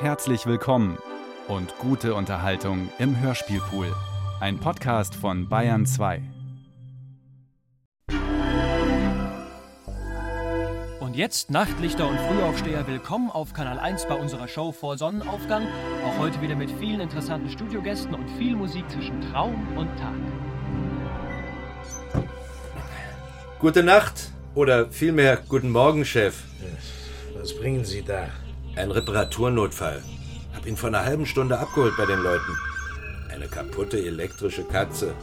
Herzlich willkommen und gute Unterhaltung im Hörspielpool. Ein Podcast von Bayern 2. Und jetzt Nachtlichter und Frühaufsteher, willkommen auf Kanal 1 bei unserer Show vor Sonnenaufgang. Auch heute wieder mit vielen interessanten Studiogästen und viel Musik zwischen Traum und Tag. Gute Nacht oder vielmehr guten Morgen, Chef. Was bringen Sie da? Ein Reparaturnotfall. Hab ihn vor einer halben Stunde abgeholt bei den Leuten. Eine kaputte elektrische Katze.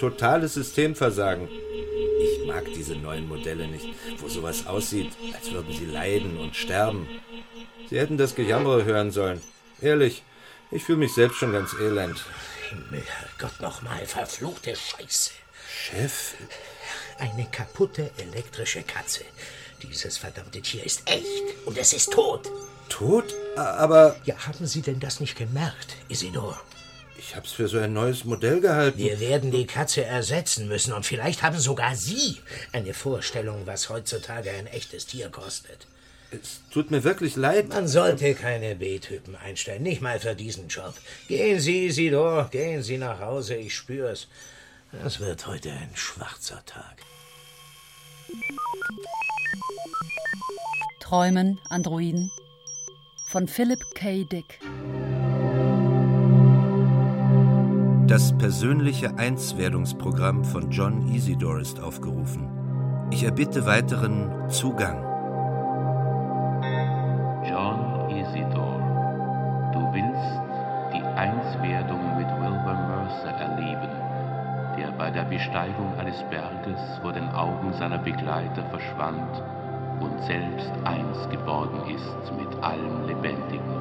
Totales Systemversagen. Ich mag diese neuen Modelle nicht, wo sowas aussieht, als würden sie leiden und sterben. Sie hätten das Gejammere hören sollen. Ehrlich, ich fühle mich selbst schon ganz elend. Gott nochmal, verfluchte Scheiße. Chef, Eine kaputte elektrische Katze. Dieses verdammte Tier ist echt und es ist tot. Tot? Aber Ja, haben Sie denn das nicht gemerkt, Isidor? ich hab's für so ein neues Modell gehalten. Wir werden die Katze ersetzen müssen und vielleicht haben sogar Sie eine Vorstellung, was heutzutage ein echtes Tier kostet. Es tut mir wirklich leid. Man sollte keine B-Typen einstellen, nicht mal für diesen Job. Gehen Sie, Isidor, gehen Sie nach Hause, ich spür's. Das wird heute ein schwarzer Tag. Träumen, Androiden von Philip K. Dick. Das persönliche Einswerdungsprogramm von John Isidore ist aufgerufen. Ich erbitte weiteren Zugang. John Isidore, du willst die Einswerdung mit Wilbur Mercer erleben, der bei der Besteigung eines Berges vor den Augen seiner Begleiter verschwand und selbst eins geworden ist mit allem Lebendigen.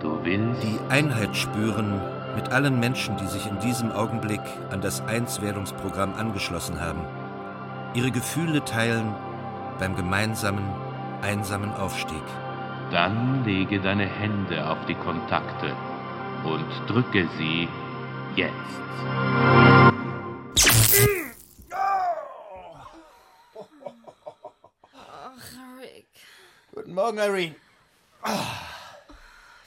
Du willst Die Einheit spüren mit allen Menschen, die sich in diesem Augenblick an das Einswerdungsprogramm angeschlossen haben. Ihre Gefühle teilen beim gemeinsamen, einsamen Aufstieg. Dann lege deine Hände auf die Kontakte und drücke sie jetzt. Ach, Rick, Guten Morgen, Irene.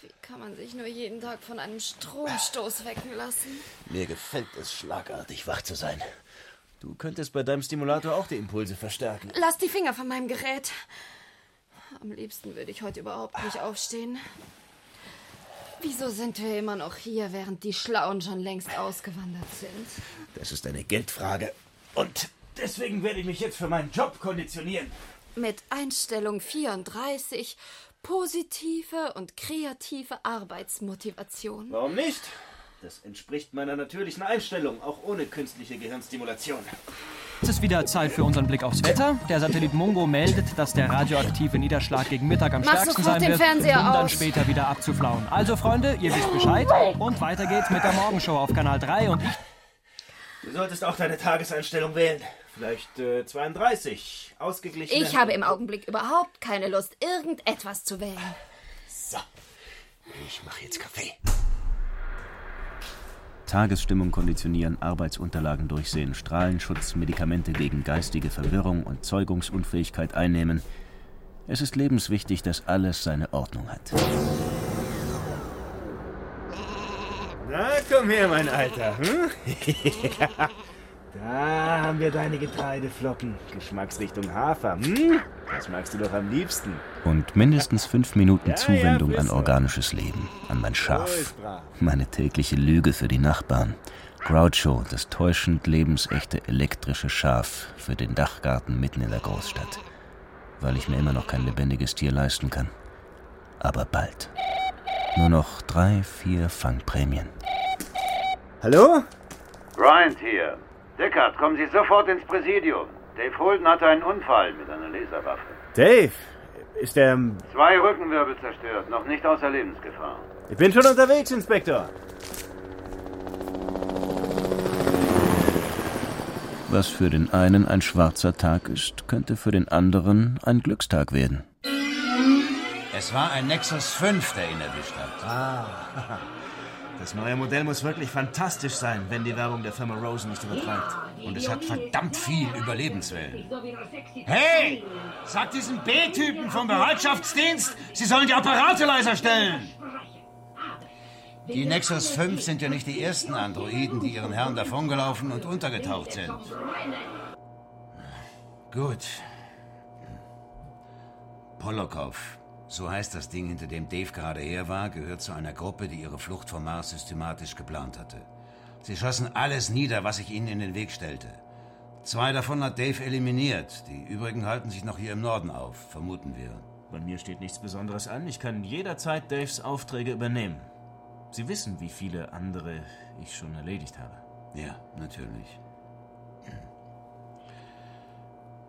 wie kann man sich nur jeden Tag von einem Stromstoß wecken lassen? Mir gefällt es, schlagartig wach zu sein. Du könntest bei deinem Stimulator auch die Impulse verstärken. Lass die Finger von meinem Gerät. Am liebsten würde ich heute überhaupt nicht aufstehen. Wieso sind wir immer noch hier, während die Schlauen schon längst ausgewandert sind? Das ist eine Geldfrage. Und deswegen werde ich mich jetzt für meinen Job konditionieren. Mit Einstellung 34 positive und kreative Arbeitsmotivation. Warum nicht? Das entspricht meiner natürlichen Einstellung, auch ohne künstliche Gehirnstimulation. Es ist wieder Zeit für unseren Blick aufs Wetter. Der Satellit Mungo meldet, dass der radioaktive Niederschlag gegen Mittag am Mach stärksten sein wird, um dann aus. später wieder abzuflauen. Also Freunde, ihr wisst Bescheid. Und weiter geht's mit der Morgenshow auf Kanal 3 und ich Du solltest auch deine Tageseinstellung wählen. Vielleicht äh, 32. Ausgeglichen. Ich habe im Augenblick überhaupt keine Lust, irgendetwas zu wählen. So. Ich mache jetzt Kaffee. Tagesstimmung konditionieren, Arbeitsunterlagen durchsehen, Strahlenschutz, Medikamente gegen geistige Verwirrung und Zeugungsunfähigkeit einnehmen. Es ist lebenswichtig, dass alles seine Ordnung hat. Na, komm her, mein Alter. Hm? da haben wir deine Getreideflocken. Geschmacksrichtung Hafer. Hm? Das magst du doch am liebsten. Und mindestens fünf Minuten Zuwendung an organisches Leben, an mein Schaf. Meine tägliche Lüge für die Nachbarn. Groucho, das täuschend lebensechte elektrische Schaf für den Dachgarten mitten in der Großstadt. Weil ich mir immer noch kein lebendiges Tier leisten kann. Aber bald. Nur noch drei, vier Fangprämien. Hallo? Bryant hier. Deckard, kommen Sie sofort ins Präsidium. Dave Holden hatte einen Unfall mit einer Laserwaffe. Dave, ist der. Zwei Rückenwirbel zerstört, noch nicht außer Lebensgefahr. Ich bin schon unterwegs, Inspektor. Was für den einen ein schwarzer Tag ist, könnte für den anderen ein Glückstag werden. Es war ein Nexus 5, der ihn erwischt hat. Ah. Das neue Modell muss wirklich fantastisch sein, wenn die Werbung der Firma Rosen nicht übertreibt. Und es hat verdammt viel Überlebenswillen. Hey! Sag diesen B-Typen vom Bereitschaftsdienst, sie sollen die Apparate leiser stellen! Die Nexus 5 sind ja nicht die ersten Androiden, die ihren Herren davongelaufen und untergetaucht sind. Gut. Polokov, so heißt das Ding, hinter dem Dave gerade her war, gehört zu einer Gruppe, die ihre Flucht vom Mars systematisch geplant hatte. Sie schossen alles nieder, was sich ihnen in den Weg stellte. Zwei davon hat Dave eliminiert. Die übrigen halten sich noch hier im Norden auf, vermuten wir. Bei mir steht nichts Besonderes an. Ich kann jederzeit Daves Aufträge übernehmen. Sie wissen, wie viele andere ich schon erledigt habe. Ja, natürlich.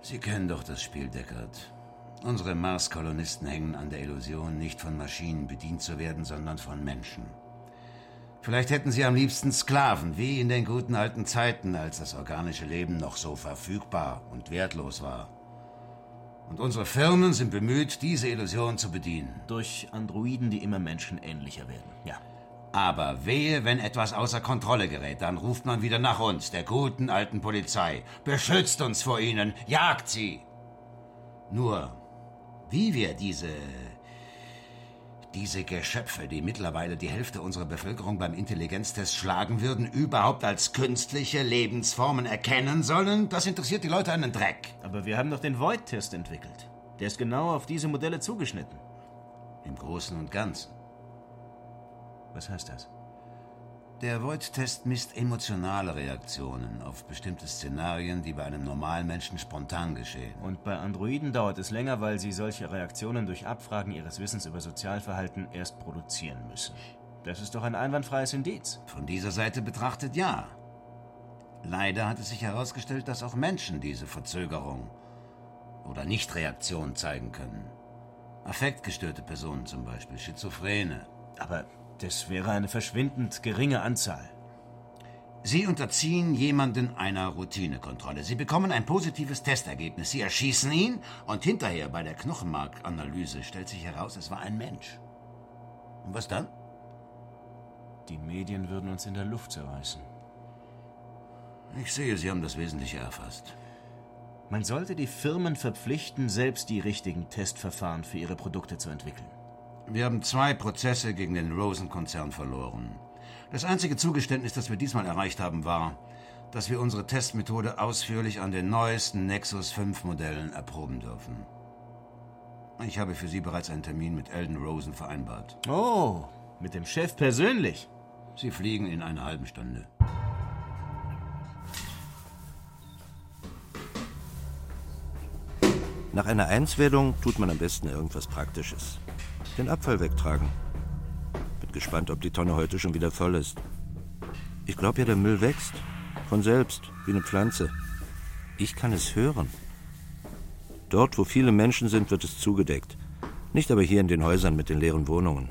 Sie kennen doch das Spiel, Deckard. Unsere Mars-Kolonisten hängen an der Illusion, nicht von Maschinen bedient zu werden, sondern von Menschen. Vielleicht hätten sie am liebsten Sklaven, wie in den guten alten Zeiten, als das organische Leben noch so verfügbar und wertlos war. Und unsere Firmen sind bemüht, diese Illusion zu bedienen. Durch Androiden, die immer menschenähnlicher werden, ja. Aber wehe, wenn etwas außer Kontrolle gerät, dann ruft man wieder nach uns, der guten alten Polizei. Beschützt uns vor ihnen, jagt sie. Nur, wie wir diese diese Geschöpfe, die mittlerweile die Hälfte unserer Bevölkerung beim Intelligenztest schlagen würden, überhaupt als künstliche Lebensformen erkennen sollen, das interessiert die Leute einen Dreck. Aber wir haben doch den Void-Test entwickelt. Der ist genau auf diese Modelle zugeschnitten. Im Großen und Ganzen. Was heißt das? Der Void-Test misst emotionale Reaktionen auf bestimmte Szenarien, die bei einem normalen Menschen spontan geschehen. Und bei Androiden dauert es länger, weil sie solche Reaktionen durch Abfragen ihres Wissens über Sozialverhalten erst produzieren müssen. Das ist doch ein einwandfreies Indiz. Von dieser Seite betrachtet ja. Leider hat es sich herausgestellt, dass auch Menschen diese Verzögerung oder Nichtreaktion zeigen können. Affektgestörte Personen zum Beispiel, Schizophrene. Aber das wäre eine verschwindend geringe Anzahl. Sie unterziehen jemanden einer Routinekontrolle. Sie bekommen ein positives Testergebnis. Sie erschießen ihn und hinterher bei der Knochenmarkanalyse stellt sich heraus, es war ein Mensch. Und was dann? Die Medien würden uns in der Luft zerreißen. Ich sehe, Sie haben das Wesentliche erfasst. Man sollte die Firmen verpflichten, selbst die richtigen Testverfahren für ihre Produkte zu entwickeln. Wir haben zwei Prozesse gegen den Rosen-Konzern verloren. Das einzige Zugeständnis, das wir diesmal erreicht haben, war, dass wir unsere Testmethode ausführlich an den neuesten Nexus 5 Modellen erproben dürfen. Ich habe für Sie bereits einen Termin mit Elden Rosen vereinbart. Oh, mit dem Chef persönlich? Sie fliegen in einer halben Stunde. Nach einer Einswerdung tut man am besten irgendwas Praktisches. Den Abfall wegtragen. Bin gespannt, ob die Tonne heute schon wieder voll ist. Ich glaube ja, der Müll wächst. Von selbst, wie eine Pflanze. Ich kann es hören. Dort, wo viele Menschen sind, wird es zugedeckt. Nicht aber hier in den Häusern mit den leeren Wohnungen.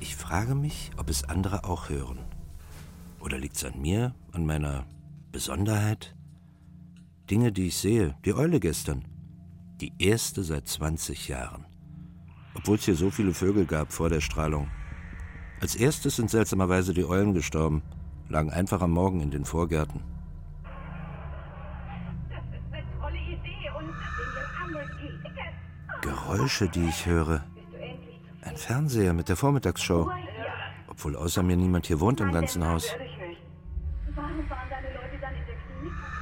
Ich frage mich, ob es andere auch hören. Oder liegt es an mir, an meiner Besonderheit? Dinge, die ich sehe. Die Eule gestern. Die erste seit 20 Jahren. Obwohl es hier so viele Vögel gab vor der Strahlung. Als erstes sind seltsamerweise die Eulen gestorben, lagen einfach am Morgen in den Vorgärten. Geräusche, die ich höre. Ein Fernseher mit der Vormittagsshow. Obwohl außer mir niemand hier wohnt im ganzen Haus.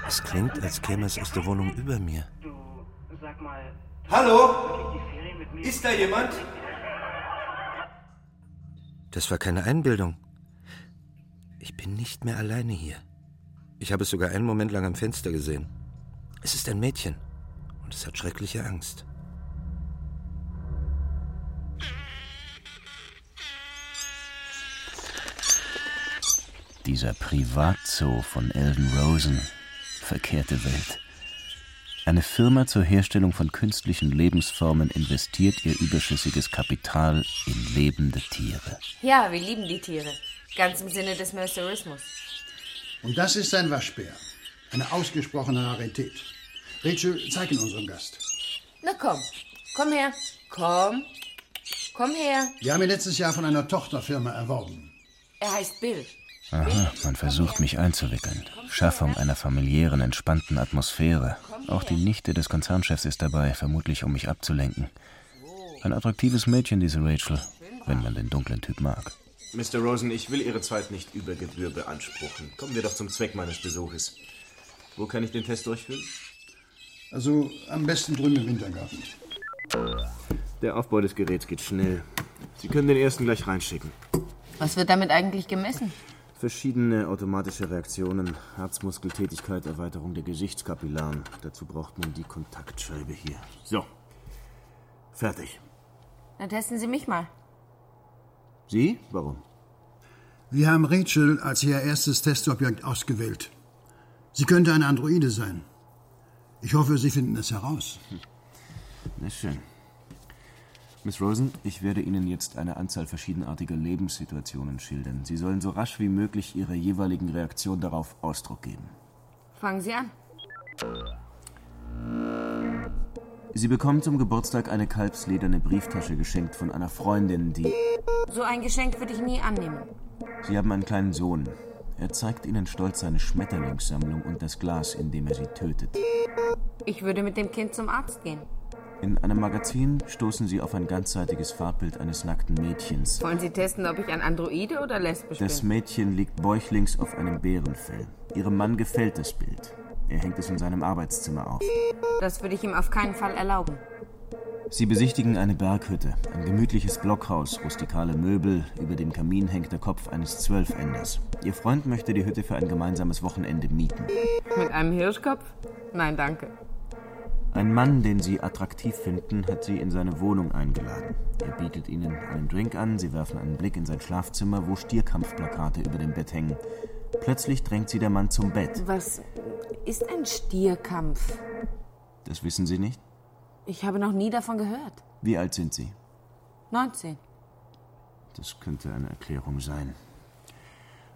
Es klingt, als käme es aus der Wohnung über mir. Hallo? Ist da jemand? Das war keine Einbildung. Ich bin nicht mehr alleine hier. Ich habe es sogar einen Moment lang am Fenster gesehen. Es ist ein Mädchen und es hat schreckliche Angst. Dieser Privatzoo von Elden Rosen. Verkehrte Welt. Eine Firma zur Herstellung von künstlichen Lebensformen investiert ihr überschüssiges Kapital in lebende Tiere. Ja, wir lieben die Tiere. Ganz im Sinne des Mercerismus. Und das ist ein Waschbär. Eine ausgesprochene Rarität. Rachel, zeig ihn unserem Gast. Na komm, komm her. Komm. Komm her. Wir haben ihn letztes Jahr von einer Tochterfirma erworben. Er heißt Bill. Aha, man versucht mich einzuwickeln. Schaffung einer familiären, entspannten Atmosphäre. Auch die Nichte des Konzernchefs ist dabei, vermutlich um mich abzulenken. Ein attraktives Mädchen, diese Rachel, wenn man den dunklen Typ mag. Mr. Rosen, ich will Ihre Zeit nicht über Gebühr beanspruchen. Kommen wir doch zum Zweck meines Besuches. Wo kann ich den Test durchführen? Also am besten drüben im Wintergarten. Der Aufbau des Geräts geht schnell. Sie können den ersten gleich reinschicken. Was wird damit eigentlich gemessen? Verschiedene automatische Reaktionen, Herzmuskeltätigkeit, Erweiterung der Gesichtskapillaren. Dazu braucht man die Kontaktscheibe hier. So. Fertig. Dann testen Sie mich mal. Sie? Warum? Wir haben Rachel als ihr erstes Testobjekt ausgewählt. Sie könnte eine Androide sein. Ich hoffe, Sie finden es heraus. Na schön. Miss Rosen, ich werde Ihnen jetzt eine Anzahl verschiedenartiger Lebenssituationen schildern. Sie sollen so rasch wie möglich Ihrer jeweiligen Reaktion darauf Ausdruck geben. Fangen Sie an. Sie bekommen zum Geburtstag eine kalbslederne Brieftasche geschenkt von einer Freundin, die. So ein Geschenk würde ich nie annehmen. Sie haben einen kleinen Sohn. Er zeigt Ihnen stolz seine Schmetterlingssammlung und das Glas, in dem er sie tötet. Ich würde mit dem Kind zum Arzt gehen. In einem Magazin stoßen Sie auf ein ganzseitiges Farbbild eines nackten Mädchens. Wollen Sie testen, ob ich ein Androide oder lesbisch Das bin? Mädchen liegt bäuchlings auf einem Bärenfell. Ihrem Mann gefällt das Bild. Er hängt es in seinem Arbeitszimmer auf. Das würde ich ihm auf keinen Fall erlauben. Sie besichtigen eine Berghütte, ein gemütliches Blockhaus, rustikale Möbel, über dem Kamin hängt der Kopf eines Zwölfenders. Ihr Freund möchte die Hütte für ein gemeinsames Wochenende mieten. Mit einem Hirschkopf? Nein, danke. Ein Mann, den Sie attraktiv finden, hat Sie in seine Wohnung eingeladen. Er bietet Ihnen einen Drink an, Sie werfen einen Blick in sein Schlafzimmer, wo Stierkampfplakate über dem Bett hängen. Plötzlich drängt Sie der Mann zum Bett. Was ist ein Stierkampf? Das wissen Sie nicht? Ich habe noch nie davon gehört. Wie alt sind Sie? 19. Das könnte eine Erklärung sein.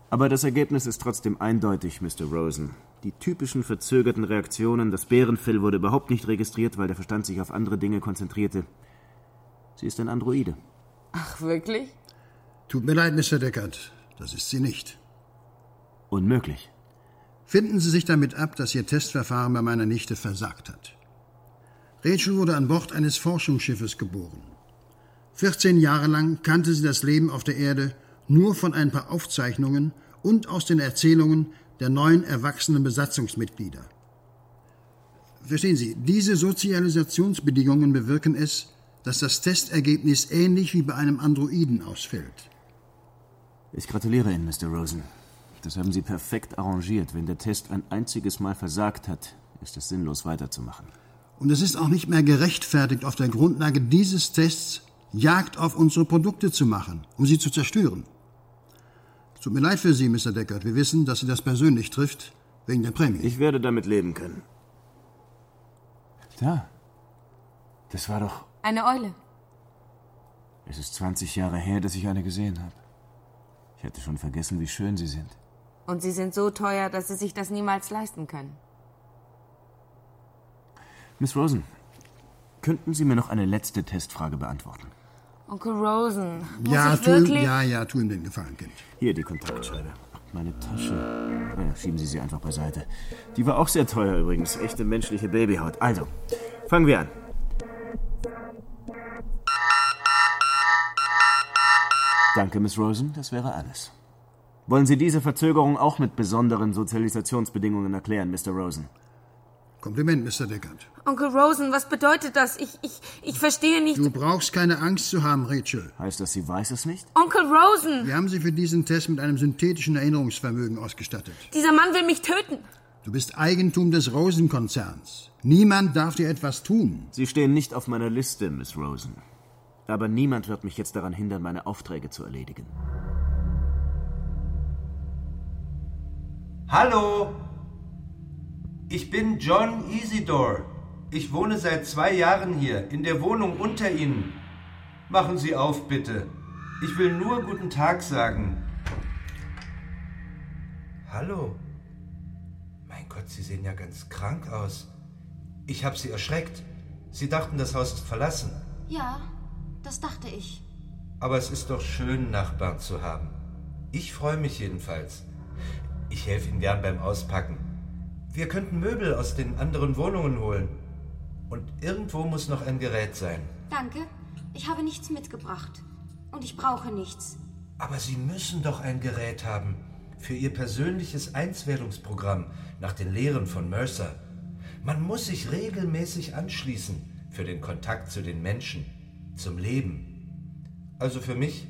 Aber das Ergebnis ist trotzdem eindeutig, Mr. Rosen. Die typischen verzögerten Reaktionen, das Bärenfell wurde überhaupt nicht registriert, weil der Verstand sich auf andere Dinge konzentrierte. Sie ist ein Androide. Ach, wirklich? Tut mir leid, Mr. Deckard. Das ist sie nicht. Unmöglich. Finden Sie sich damit ab, dass Ihr Testverfahren bei meiner Nichte versagt hat. Rachel wurde an Bord eines Forschungsschiffes geboren. 14 Jahre lang kannte sie das Leben auf der Erde nur von ein paar Aufzeichnungen und aus den Erzählungen der neuen erwachsenen Besatzungsmitglieder. Verstehen Sie, diese Sozialisationsbedingungen bewirken es, dass das Testergebnis ähnlich wie bei einem Androiden ausfällt. Ich gratuliere Ihnen, Mr. Rosen. Das haben Sie perfekt arrangiert. Wenn der Test ein einziges Mal versagt hat, ist es sinnlos weiterzumachen. Und es ist auch nicht mehr gerechtfertigt, auf der Grundlage dieses Tests Jagd auf unsere Produkte zu machen, um sie zu zerstören. Es tut mir leid für Sie, Mr. Deckard. Wir wissen, dass Sie das persönlich trifft, wegen der Prämie. Ich werde damit leben können. Da. Das war doch. Eine Eule. Es ist 20 Jahre her, dass ich eine gesehen habe. Ich hatte schon vergessen, wie schön sie sind. Und sie sind so teuer, dass Sie sich das niemals leisten können. Miss Rosen, könnten Sie mir noch eine letzte Testfrage beantworten? Onkel Rosen, muss Ja, ich tu, wirklich... ja, ja, tu ihm den Gefallen, Kind. Hier die Kontaktscheibe. Meine Tasche. Ja, schieben Sie sie einfach beiseite. Die war auch sehr teuer übrigens. Echte menschliche Babyhaut. Also, fangen wir an. Danke, Miss Rosen. Das wäre alles. Wollen Sie diese Verzögerung auch mit besonderen Sozialisationsbedingungen erklären, Mr. Rosen? Kompliment, Mr. Deckard. Onkel Rosen, was bedeutet das? Ich, ich, ich verstehe nicht... Du brauchst keine Angst zu haben, Rachel. Heißt das, sie weiß es nicht? Onkel Rosen! Wir haben sie für diesen Test mit einem synthetischen Erinnerungsvermögen ausgestattet. Dieser Mann will mich töten. Du bist Eigentum des Rosen-Konzerns. Niemand darf dir etwas tun. Sie stehen nicht auf meiner Liste, Miss Rosen. Aber niemand wird mich jetzt daran hindern, meine Aufträge zu erledigen. Hallo, ich bin John Isidore. Ich wohne seit zwei Jahren hier, in der Wohnung unter Ihnen. Machen Sie auf, bitte. Ich will nur guten Tag sagen. Hallo. Mein Gott, Sie sehen ja ganz krank aus. Ich habe Sie erschreckt. Sie dachten, das Haus ist verlassen. Ja, das dachte ich. Aber es ist doch schön, Nachbarn zu haben. Ich freue mich jedenfalls. Ich helfe Ihnen gern beim Auspacken. Wir könnten Möbel aus den anderen Wohnungen holen. Und irgendwo muss noch ein Gerät sein. Danke. Ich habe nichts mitgebracht. Und ich brauche nichts. Aber Sie müssen doch ein Gerät haben für Ihr persönliches Einswerdungsprogramm nach den Lehren von Mercer. Man muss sich regelmäßig anschließen für den Kontakt zu den Menschen, zum Leben. Also für mich,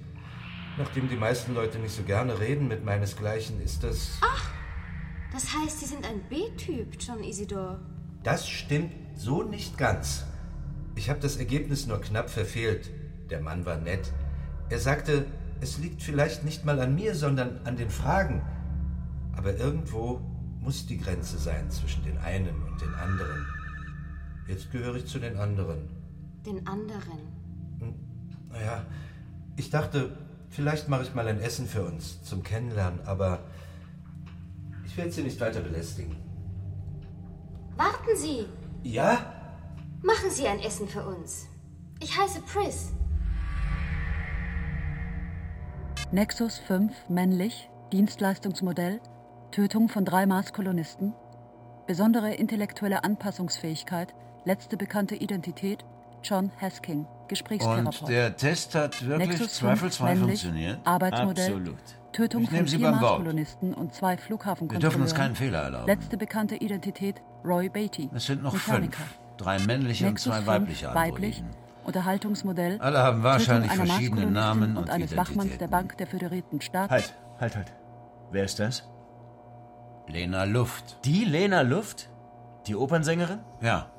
nachdem die meisten Leute nicht so gerne reden mit meinesgleichen, ist das. Ach, das heißt, Sie sind ein B-Typ, John Isidor. Das stimmt so nicht ganz. Ich habe das Ergebnis nur knapp verfehlt. Der Mann war nett. Er sagte, es liegt vielleicht nicht mal an mir, sondern an den Fragen. Aber irgendwo muss die Grenze sein zwischen den einen und den anderen. Jetzt gehöre ich zu den anderen. Den anderen? Hm, naja, ich dachte, vielleicht mache ich mal ein Essen für uns zum Kennenlernen, aber werde Sie nicht weiter belästigen. Warten Sie! Ja? Machen Sie ein Essen für uns. Ich heiße Pris. Nexus 5 männlich, Dienstleistungsmodell, Tötung von drei Mars-Kolonisten, besondere intellektuelle Anpassungsfähigkeit, letzte bekannte Identität, John Hasking, Gesprächstherapeut. Und der Test hat wirklich Nexus zweifelsfrei 5, männlich, funktioniert? Arbeitsmodell, Absolut. Tötung Ich von Sie vier. Mars-Kolonisten und zwei Wir Flughafenkontrolleuren. dürfen uns keinen Fehler erlauben. Letzte bekannte Identität, Roy Beatty. Es sind noch Mechaniker. fünf. Drei männliche Nexus und zwei 5, weibliche weiblich. Unterhaltungsmodell. Alle haben wahrscheinlich Tötung einer verschiedene Mars-Kolonistin Namen und und eines Wachmanns der Identitäten. Bank der Föderierten Staaten. Halt, halt, halt. Wer ist das? Lena Luft. Die Lena Luft? Die Opernsängerin? Ja.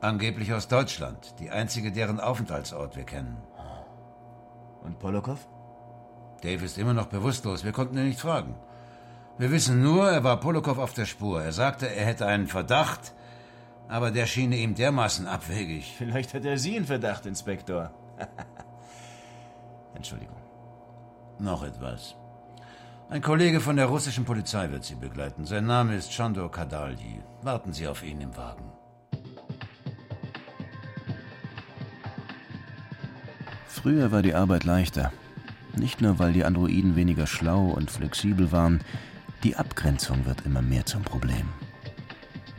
Angeblich aus Deutschland. Die einzige, deren Aufenthaltsort wir kennen. Und Polokow? Dave ist immer noch bewusstlos. Wir konnten ihn nicht fragen. Wir wissen nur, er war Polokow auf der Spur. Er sagte, er hätte einen Verdacht, aber der schien ihm dermaßen abwegig. Vielleicht hat er Sie in Verdacht, Inspektor. Entschuldigung. Noch etwas. Ein Kollege von der russischen Polizei wird Sie begleiten. Sein Name ist Chandor Kadalji. Warten Sie auf ihn im Wagen. Früher war die Arbeit leichter. Nicht nur, weil die Androiden weniger schlau und flexibel waren, die Abgrenzung wird immer mehr zum Problem.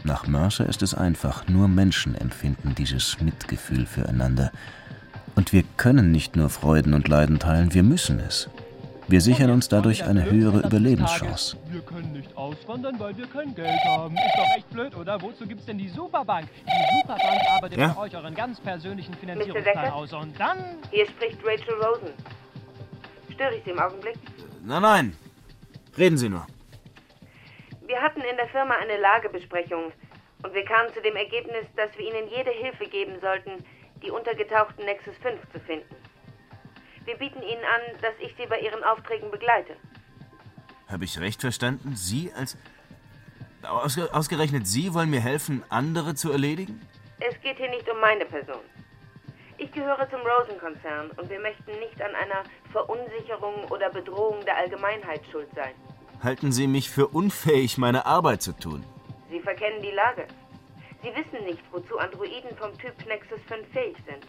Nach Mercer ist es einfach, nur Menschen empfinden dieses Mitgefühl füreinander. Und wir können nicht nur Freuden und Leiden teilen, wir müssen es. Wir sichern uns dadurch eine höhere Überlebenschance. Wir können nicht auswandern, weil wir kein Geld haben. Ist doch echt blöd, oder? Wozu gibt's denn die Superbank? Die Superbank arbeitet Ja. für euch euren ganz persönlichen. Finanzierungsplan aus. Und dann Hier spricht Rachel Rosen. Störe ich Sie im Augenblick? Nein, nein. Reden Sie nur. Wir hatten in der Firma eine Lagebesprechung und wir kamen zu dem Ergebnis, dass wir Ihnen jede Hilfe geben sollten, die untergetauchten Nexus 5 zu finden. Wir bieten Ihnen an, dass ich Sie bei Ihren Aufträgen begleite. Habe ich recht verstanden? Sie als. Ausge ausgerechnet Sie wollen mir helfen, andere zu erledigen? Es geht hier nicht um meine Person. Ich gehöre zum Rosen-Konzern und wir möchten nicht an einer Verunsicherung oder Bedrohung der Allgemeinheit schuld sein. Halten Sie mich für unfähig, meine Arbeit zu tun? Sie verkennen die Lage. Sie wissen nicht, wozu Androiden vom Typ Nexus 5 fähig sind.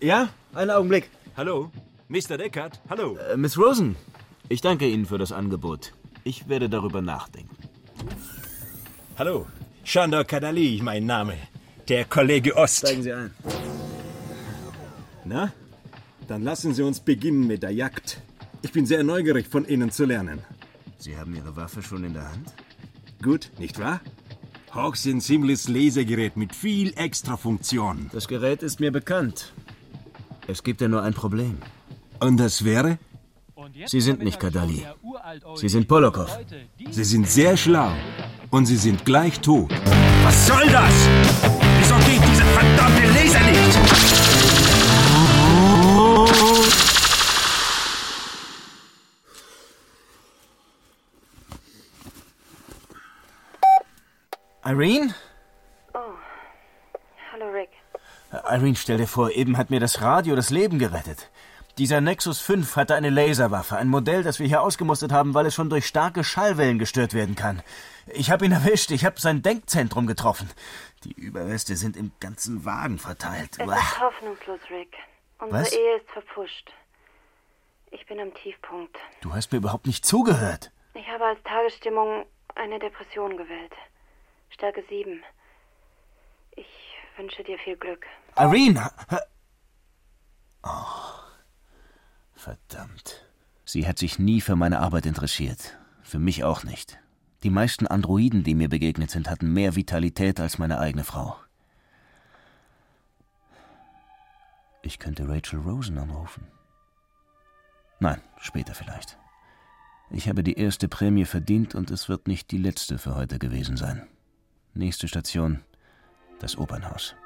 Ja, einen Augenblick. Hallo? Mr. Deckard, hallo. Äh, Miss Rosen, ich danke Ihnen für das Angebot. Ich werde darüber nachdenken. Hallo, Chandor Kadali, mein Name. Der Kollege Ost. Steigen Sie ein. Na, dann lassen Sie uns beginnen mit der Jagd. Ich bin sehr neugierig, von Ihnen zu lernen. Sie haben Ihre Waffe schon in der Hand? Gut, nicht wahr? Hochsensibles Lasergerät mit viel extra Funktion. Das Gerät ist mir bekannt. Es gibt ja nur ein Problem. Und das wäre? Sie sind nicht Kadali. Sie sind Polokow. Sie sind sehr schlau. Und Sie sind gleich tot. Was soll das? Wieso geht dieser verdammte Laser nicht? Irene? Oh, hallo Rick. Irene, stell dir vor, eben hat mir das Radio das Leben gerettet. Dieser Nexus 5 hatte eine Laserwaffe, ein Modell, das wir hier ausgemustert haben, weil es schon durch starke Schallwellen gestört werden kann. Ich habe ihn erwischt, ich habe sein Denkzentrum getroffen. Die Überreste sind im ganzen Wagen verteilt. Es Uah. ist hoffnungslos, Rick. Unsere Was? Ehe ist verpfuscht. Ich bin am Tiefpunkt. Du hast mir überhaupt nicht zugehört. Ich habe als Tagesstimmung eine Depression gewählt. Stärke 7. Ich wünsche dir viel Glück. Irene! Oh, verdammt. Sie hat sich nie für meine Arbeit interessiert. Für mich auch nicht. Die meisten Androiden, die mir begegnet sind, hatten mehr Vitalität als meine eigene Frau. Ich könnte Rachel Rosen anrufen. Nein, später vielleicht. Ich habe die erste Prämie verdient und es wird nicht die letzte für heute gewesen sein. Nächste Station, das Opernhaus.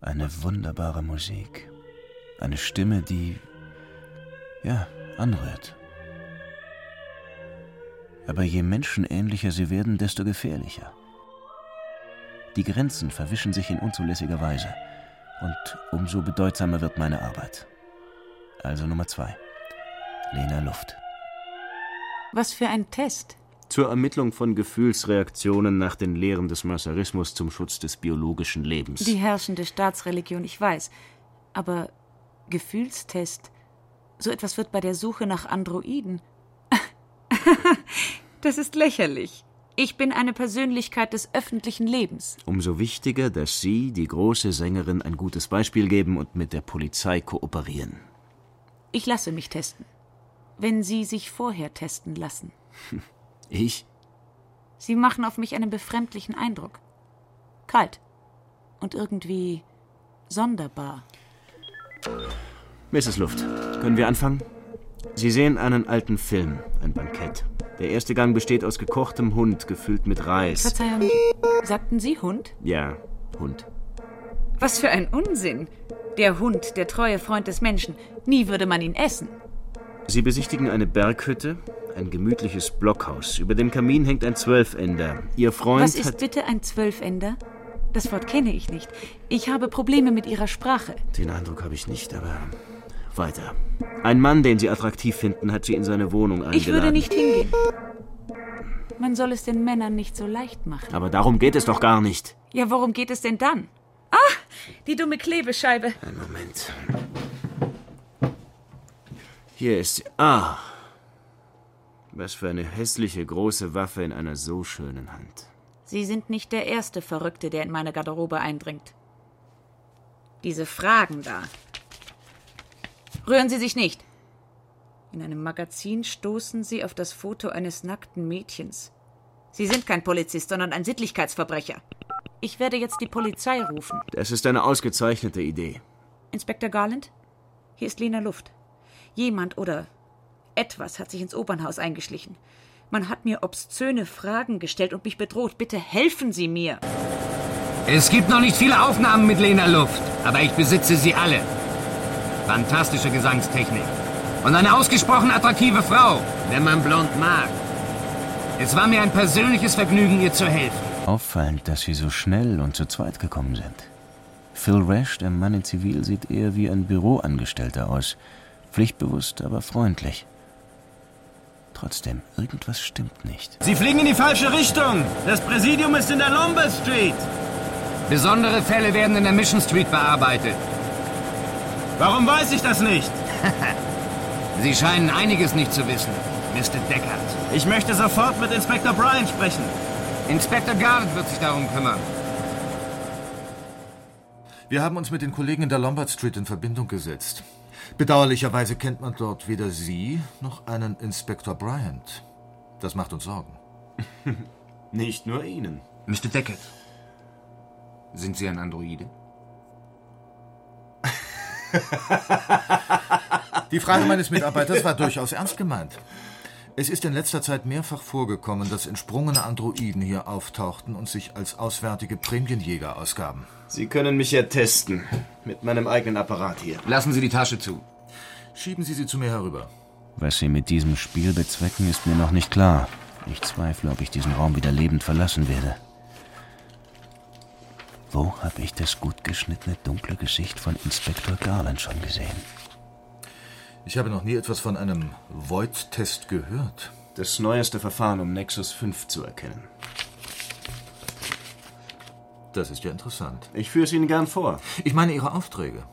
Eine wunderbare Musik. Eine Stimme, die, ja, anrührt. Aber je menschenähnlicher sie werden, desto gefährlicher. Die Grenzen verwischen sich in unzulässiger Weise. Und umso bedeutsamer wird meine Arbeit. Also Nummer zwei. Lena Luft. Was für ein Test? Zur Ermittlung von Gefühlsreaktionen nach den Lehren des Mercerismus zum Schutz des biologischen Lebens. Die herrschende Staatsreligion, ich weiß. Aber Gefühlstest, so etwas wird bei der Suche nach Androiden. das ist lächerlich. Ich bin eine Persönlichkeit des öffentlichen Lebens. Umso wichtiger, dass Sie, die große Sängerin, ein gutes Beispiel geben und mit der Polizei kooperieren. Ich lasse mich testen. Wenn Sie sich vorher testen lassen. Ich? Sie machen auf mich einen befremdlichen Eindruck. Kalt. Und irgendwie sonderbar. Mrs. Luft, können wir anfangen? Sie sehen einen alten Film, ein Bankett. Der erste Gang besteht aus gekochtem Hund, gefüllt mit Reis. Verzeihung, sagten Sie Hund? Ja, Hund. Was für ein Unsinn. Der Hund, der treue Freund des Menschen. Nie würde man ihn essen. Sie besichtigen eine Berghütte, ein gemütliches Blockhaus. Über dem Kamin hängt ein Zwölfender. Ihr Freund Was ist bitte ein Zwölfender? Das Wort kenne ich nicht. Ich habe Probleme mit Ihrer Sprache. Den Eindruck habe ich nicht, aber weiter. Ein Mann, den Sie attraktiv finden, hat Sie in seine Wohnung eingeladen. Ich würde nicht hingehen. Man soll es den Männern nicht so leicht machen. Aber darum geht es doch gar nicht. Ja, worum geht es denn dann? Ah, die dumme Klebescheibe. Ein Moment. Hier ist sie. Ah. Was für eine hässliche große Waffe in einer so schönen Hand. Sie sind nicht der erste Verrückte, der in meine Garderobe eindringt. Diese Fragen da. Rühren Sie sich nicht. In einem Magazin stoßen Sie auf das Foto eines nackten Mädchens. Sie sind kein Polizist, sondern ein Sittlichkeitsverbrecher. Ich werde jetzt die Polizei rufen. Das ist eine ausgezeichnete Idee. Inspektor Garland? Hier ist Lena Luft. Jemand oder etwas hat sich ins Opernhaus eingeschlichen. Man hat mir obszöne Fragen gestellt und mich bedroht. Bitte helfen Sie mir. Es gibt noch nicht viele Aufnahmen mit Lena Luft, aber ich besitze sie alle. Fantastische Gesangstechnik. Und eine ausgesprochen attraktive Frau, wenn man blond mag. Es war mir ein persönliches Vergnügen, ihr zu helfen. Auffallend, dass Sie so schnell und zu zweit gekommen sind. Phil Rash, der Mann in Zivil, sieht eher wie ein Büroangestellter aus. Pflichtbewusst, aber freundlich. Trotzdem, irgendwas stimmt nicht. Sie fliegen in die falsche Richtung. Das Präsidium ist in der Lombard Street. Besondere Fälle werden in der Mission Street bearbeitet. Warum weiß ich das nicht? Sie scheinen einiges nicht zu wissen, Mr. Deckard. Ich möchte sofort mit Inspektor Bryan sprechen. Inspektor Garrett wird sich darum kümmern. Wir haben uns mit den Kollegen in der Lombard Street in Verbindung gesetzt. Bedauerlicherweise kennt man dort weder Sie noch einen Inspektor Bryant. Das macht uns Sorgen. Nicht nur Ihnen. Mr. Deckard, sind Sie ein Androide? Die Frage meines Mitarbeiters war durchaus ernst gemeint. Es ist in letzter Zeit mehrfach vorgekommen, dass entsprungene Androiden hier auftauchten und sich als auswärtige Prämienjäger ausgaben. Sie können mich ja testen. Mit meinem eigenen Apparat hier. Lassen Sie die Tasche zu. Schieben Sie sie zu mir herüber. Was Sie mit diesem Spiel bezwecken, ist mir noch nicht klar. Ich zweifle, ob ich diesen Raum wieder lebend verlassen werde. Wo habe ich das gut geschnittene dunkle Gesicht von Inspektor Garland schon gesehen? Ich habe noch nie etwas von einem Void-Test gehört. Das neueste Verfahren, um Nexus 5 zu erkennen. Das ist ja interessant. Ich führe es Ihnen gern vor. Ich meine Ihre Aufträge.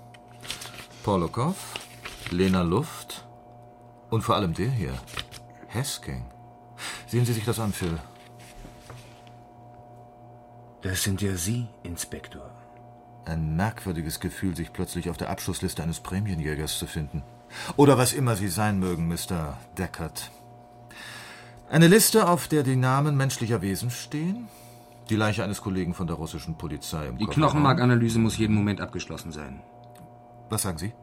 Polokov, Lena Luft und vor allem der hier, Hesking. Sehen Sie sich das an, Phil. Das sind ja Sie, Inspektor. Ein merkwürdiges Gefühl, sich plötzlich auf der Abschussliste eines Prämienjägers zu finden. Oder was immer Sie sein mögen, Mr. Deckard. Eine Liste, auf der die Namen menschlicher Wesen stehen? Die Leiche eines Kollegen von der russischen Polizei im Die. Knochenmarkanalyse muss jeden Moment abgeschlossen sein. Was sagen Sie?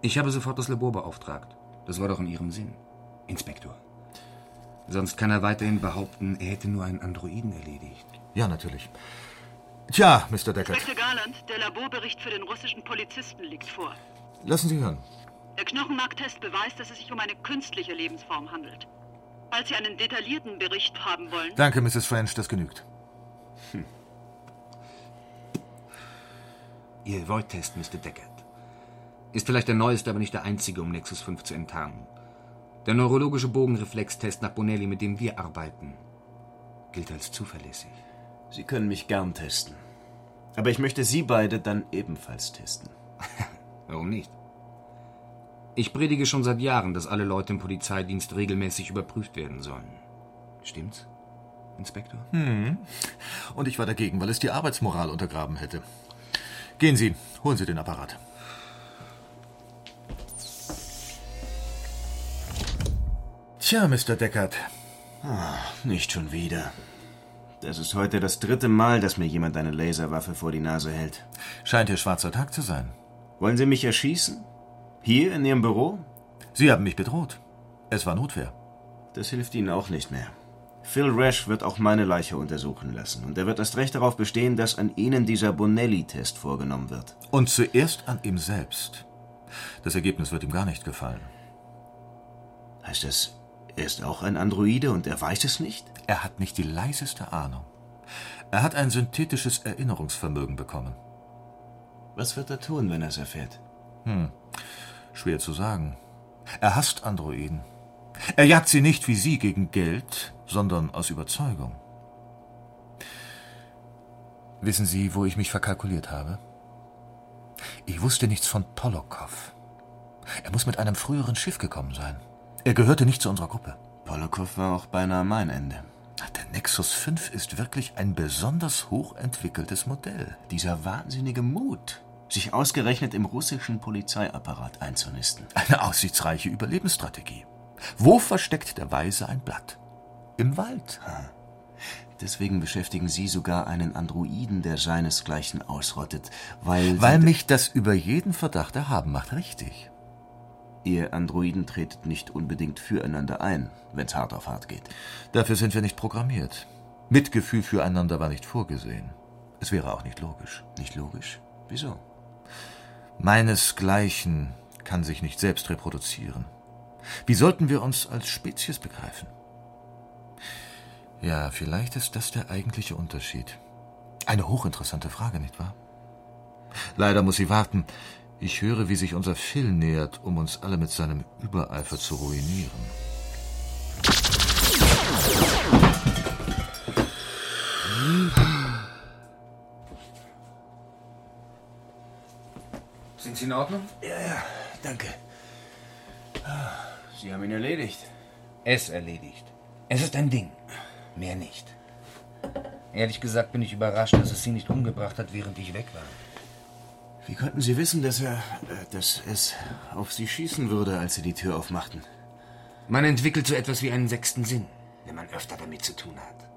Ich habe sofort das Labor beauftragt. Das war doch in Ihrem Sinn, Inspektor. Sonst kann er weiterhin behaupten, er hätte nur einen Androiden erledigt. Ja, natürlich. Tja, Mr. Deckard, Inspektor Garland, der Laborbericht für den russischen Polizisten liegt vor. lassen Sie hören. Der Knochenmarktest beweist, dass es sich um eine künstliche Lebensform handelt. Falls Sie einen detaillierten Bericht haben wollen. Danke, Mrs. French, das genügt. Ihr Void-Test, Mr. Deckard, ist vielleicht der neueste, aber nicht der einzige, um Nexus 5 zu enttarnen. Der neurologische Bogenreflextest nach Bonelli, mit dem wir arbeiten, gilt als zuverlässig. Sie können mich gern testen. Aber ich möchte Sie beide dann ebenfalls testen. Warum nicht? Ich predige schon seit Jahren, dass alle Leute im Polizeidienst regelmäßig überprüft werden sollen. Stimmt's, Inspektor? Hm. Und ich war dagegen, weil es die Arbeitsmoral untergraben hätte. Gehen Sie, holen Sie den Apparat. Tja, Mr. Deckard. Ah, nicht schon wieder. Das ist heute das dritte Mal, dass mir jemand eine Laserwaffe vor die Nase hält. Scheint Ihr schwarzer Tag zu sein. Wollen Sie mich erschießen? Hier in Ihrem Büro? Sie haben mich bedroht. Es war Notwehr. Das hilft Ihnen auch nicht mehr. Phil Rash wird auch meine Leiche untersuchen lassen. Und er wird erst recht darauf bestehen, dass an Ihnen dieser Bonelli-Test vorgenommen wird. Und zuerst an ihm selbst. Das Ergebnis wird ihm gar nicht gefallen. Heißt das, er ist auch ein Androide und er weiß es nicht? Er hat nicht die leiseste Ahnung. Er hat ein synthetisches Erinnerungsvermögen bekommen. Was wird er tun, wenn er es erfährt? Hm, schwer zu sagen. Er hasst Androiden. Er jagt sie nicht wie Sie gegen Geld, sondern aus Überzeugung. Wissen Sie, wo ich mich verkalkuliert habe? Ich wusste nichts von Polokow. Er muss mit einem früheren Schiff gekommen sein. Er gehörte nicht zu unserer Gruppe. Polokow war auch beinahe mein Ende. Der Nexus 5 ist wirklich ein besonders hochentwickeltes Modell. Dieser wahnsinnige Mut, sich ausgerechnet im russischen Polizeiapparat einzunisten. Eine aussichtsreiche Überlebensstrategie. Wo versteckt der Weise ein Blatt? Im Wald. Deswegen beschäftigen Sie sogar einen Androiden, der seinesgleichen ausrottet, weil... Weil mich das über jeden Verdacht erhaben macht, richtig. Ihr Androiden tretet nicht unbedingt füreinander ein, wenn's hart auf hart geht. Dafür sind wir nicht programmiert. Mitgefühl füreinander war nicht vorgesehen. Es wäre auch nicht logisch. Nicht logisch? Wieso? Meinesgleichen kann sich nicht selbst reproduzieren. Wie sollten wir uns als Spezies begreifen? Ja, vielleicht ist das der eigentliche Unterschied. Eine hochinteressante Frage, nicht wahr? Leider muss sie warten. Ich höre, wie sich unser Phil nähert, um uns alle mit seinem Übereifer zu ruinieren. Sind Sie in Ordnung? Ja, ja, danke. Sie haben ihn erledigt. Es erledigt. Es ist ein Ding. Mehr nicht. Ehrlich gesagt bin ich überrascht, dass es Sie nicht umgebracht hat, während ich weg war. Wie konnten Sie wissen, dass er, äh, dass es auf Sie schießen würde, als Sie die Tür aufmachten? Man entwickelt so etwas wie einen sechsten Sinn, wenn man öfter damit zu tun hat.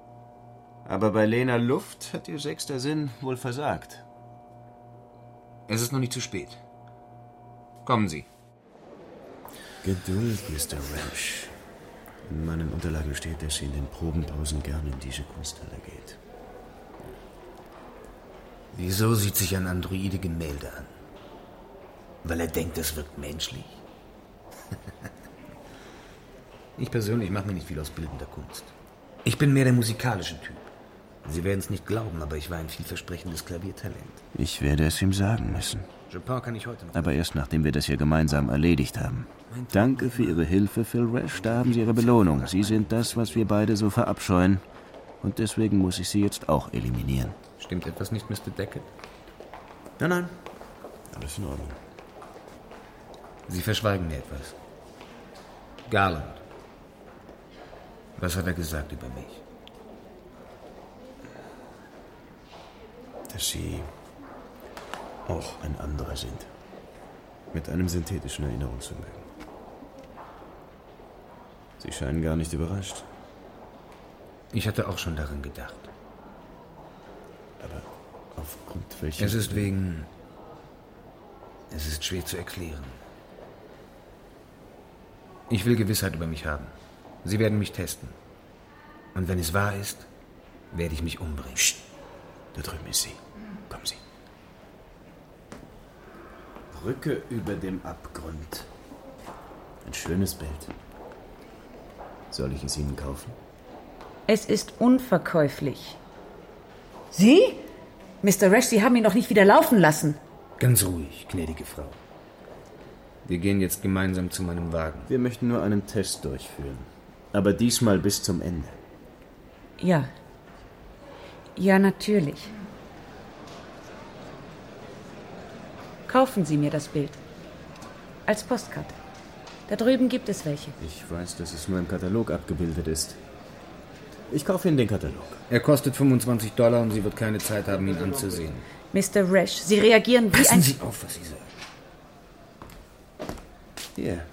Aber bei Lena Luft hat Ihr sechster Sinn wohl versagt. Es ist noch nicht zu spät. Kommen Sie. Geduld, Mr. Rash. In meinen Unterlagen steht, dass Sie in den Probenpausen gerne in diese Kunsthalle geht. Wieso sieht sich ein Androide Gemälde an? Weil er denkt, es wirkt menschlich? ich persönlich mache mir nicht viel aus bildender Kunst. Ich bin mehr der musikalische Typ. Sie werden es nicht glauben, aber ich war ein vielversprechendes Klaviertalent. Ich werde es ihm sagen müssen. Chopin kann ich heute noch. Aber erst nachdem wir das hier gemeinsam erledigt haben. Danke für Ihre Hilfe, Phil Rash. Da haben Sie Ihre Belohnung. Sie sind das, was wir beide so verabscheuen. Und deswegen muss ich Sie jetzt auch eliminieren. Stimmt etwas nicht, Mr. Deckett? Nein, nein. Alles in Ordnung. Sie verschweigen mir etwas. Garland. Was hat er gesagt über mich? dass Sie auch ein anderer sind. Mit einem synthetischen Erinnerungsvermögen. Sie scheinen gar nicht überrascht. Ich hatte auch schon daran gedacht. Aber aufgrund welcher... Es ist wegen... Es ist schwer zu erklären. Ich will Gewissheit über mich haben. Sie werden mich testen. Und wenn es wahr ist, werde ich mich umbringen. Psst. Da drüben ist sie. Kommen Sie. Brücke über dem Abgrund. Ein schönes Bild. Soll ich es Ihnen kaufen? Es ist unverkäuflich. Sie? Mr. Rash, Sie haben ihn doch nicht wieder laufen lassen. Ganz ruhig, gnädige Frau. Wir gehen jetzt gemeinsam zu meinem Wagen. Wir möchten nur einen Test durchführen. Aber diesmal bis zum Ende. Ja. Ja, natürlich. Kaufen Sie mir das Bild. Als Postkarte. Da drüben gibt es welche. Ich weiß, dass es nur im Katalog abgebildet ist. Ich kaufe Ihnen den Katalog. Er kostet 25 Dollar und sie wird keine Zeit haben, ihn anzusehen. Mr. Rash, Sie reagieren wie Passen ein... Sie auf, was Sie sagen. Hier,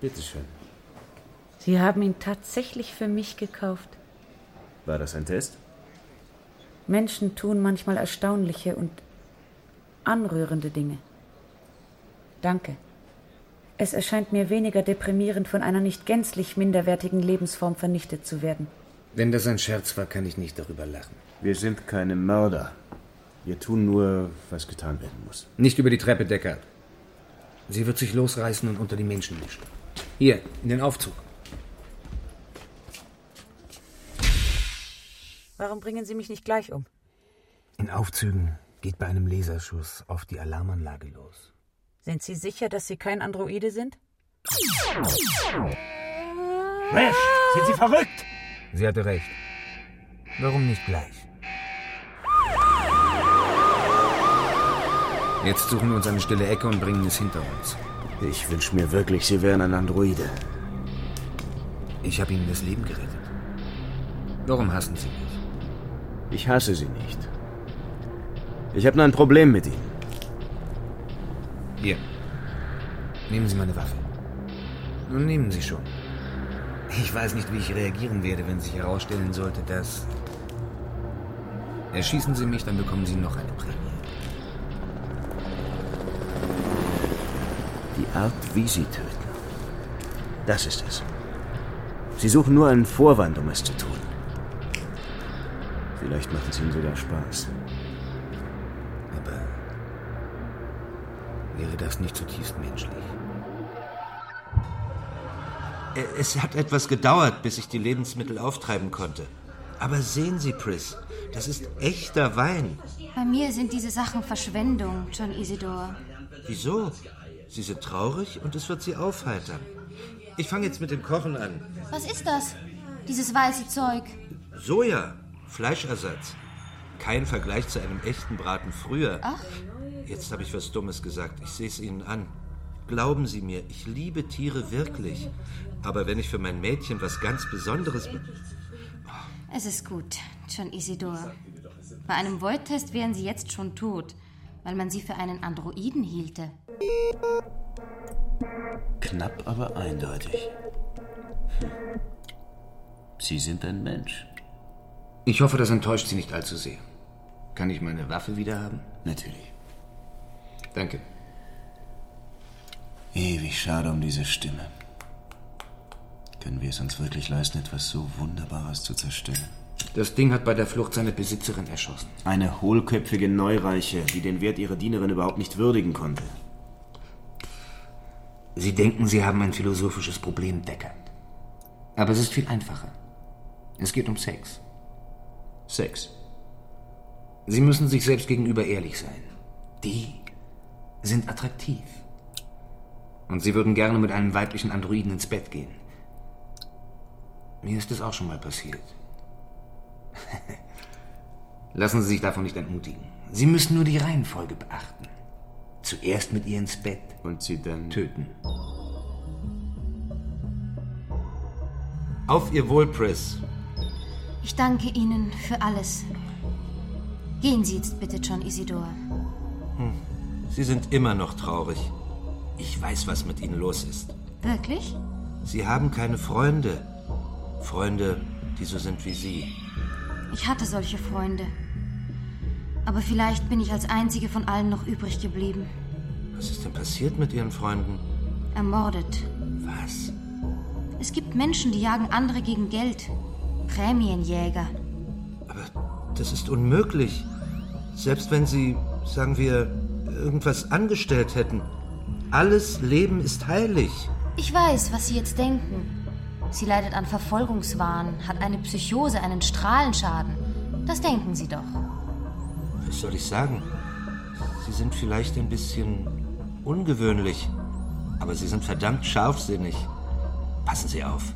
bitteschön. Sie haben ihn tatsächlich für mich gekauft. War das ein Test? Menschen tun manchmal erstaunliche und anrührende Dinge. Danke. Es erscheint mir weniger deprimierend, von einer nicht gänzlich minderwertigen Lebensform vernichtet zu werden. Wenn das ein Scherz war, kann ich nicht darüber lachen. Wir sind keine Mörder. Wir tun nur, was getan werden muss. Nicht über die Treppe, Deckard. Sie wird sich losreißen und unter die Menschen mischen. Hier, in den Aufzug. Warum bringen Sie mich nicht gleich um? In Aufzügen geht bei einem Laserschuss oft die Alarmanlage los. Sind Sie sicher, dass Sie kein Androide sind? Rash, sind Sie verrückt? Sie hatte recht. Warum nicht gleich? Jetzt suchen wir uns eine stille Ecke und bringen es hinter uns. Ich wünsche mir wirklich, Sie wären ein Androide. Ich habe Ihnen das Leben gerettet. Warum hassen Sie mich? Ich hasse Sie nicht. Ich habe nur ein Problem mit Ihnen. Hier. Nehmen Sie meine Waffe. Nun nehmen Sie schon. Ich weiß nicht, wie ich reagieren werde, wenn sich herausstellen sollte, dass. Erschießen Sie mich, dann bekommen Sie noch eine Prämie. Die Art, wie Sie töten. Das ist es. Sie suchen nur einen Vorwand, um es zu tun. Vielleicht macht es Ihnen sogar Spaß. Aber wäre das nicht zutiefst menschlich? Es hat etwas gedauert, bis ich die Lebensmittel auftreiben konnte. Aber sehen Sie, Pris, das ist echter Wein. Bei mir sind diese Sachen Verschwendung, John Isidor. Wieso? Sie sind traurig und es wird Sie aufheitern. Ich fange jetzt mit dem Kochen an. Was ist das? Dieses weiße Zeug. Soja, Fleischersatz. Kein Vergleich zu einem echten Braten früher. Ach. Jetzt habe ich was Dummes gesagt. Ich sehe es Ihnen an. Glauben Sie mir, ich liebe Tiere wirklich. Aber wenn ich für mein Mädchen was ganz Besonderes... be- Es ist gut, John Isidor. Bei einem Void-Test wären Sie jetzt schon tot, weil man Sie für einen Androiden hielte. Knapp, aber eindeutig. Hm. Sie sind ein Mensch. Ich hoffe, das enttäuscht Sie nicht allzu sehr. Kann ich meine Waffe wieder haben? Natürlich. Danke. Ewig schade um diese Stimme. Können wir es uns wirklich leisten, etwas so Wunderbares zu zerstören? Das Ding hat bei der Flucht seine Besitzerin erschossen. Eine hohlköpfige Neureiche, die den Wert ihrer Dienerin überhaupt nicht würdigen konnte. Sie denken, Sie haben ein philosophisches Problem, Deckard. Aber es ist viel einfacher. Es geht um Sex. Sex. Sie müssen sich selbst gegenüber ehrlich sein. Die sind attraktiv. Und Sie würden gerne mit einem weiblichen Androiden ins Bett gehen. Mir ist es auch schon mal passiert. Lassen Sie sich davon nicht entmutigen. Sie müssen nur die Reihenfolge beachten. Zuerst mit ihr ins Bett. Und sie dann töten. Auf Ihr Wohl, Pris. Ich danke Ihnen für alles. Gehen Sie jetzt bitte, John Isidor. Hm. Sie sind immer noch traurig. Ich weiß, was mit Ihnen los ist. Wirklich? Sie haben keine Freunde. Freunde, die so sind wie Sie. Ich hatte solche Freunde. Aber vielleicht bin ich als einzige von allen noch übrig geblieben. Was ist denn passiert mit Ihren Freunden? Ermordet. Was? Es gibt Menschen, die jagen andere gegen Geld. Prämienjäger. Aber das ist unmöglich. Selbst wenn Sie, sagen wir, irgendwas angestellt hätten. Alles Leben ist heilig. Ich weiß, was Sie jetzt denken. Sie leidet an Verfolgungswahn, hat eine Psychose, einen Strahlenschaden. Das denken Sie doch. Was soll ich sagen? Sie sind vielleicht ein bisschen ungewöhnlich, aber Sie sind verdammt scharfsinnig. Passen Sie auf.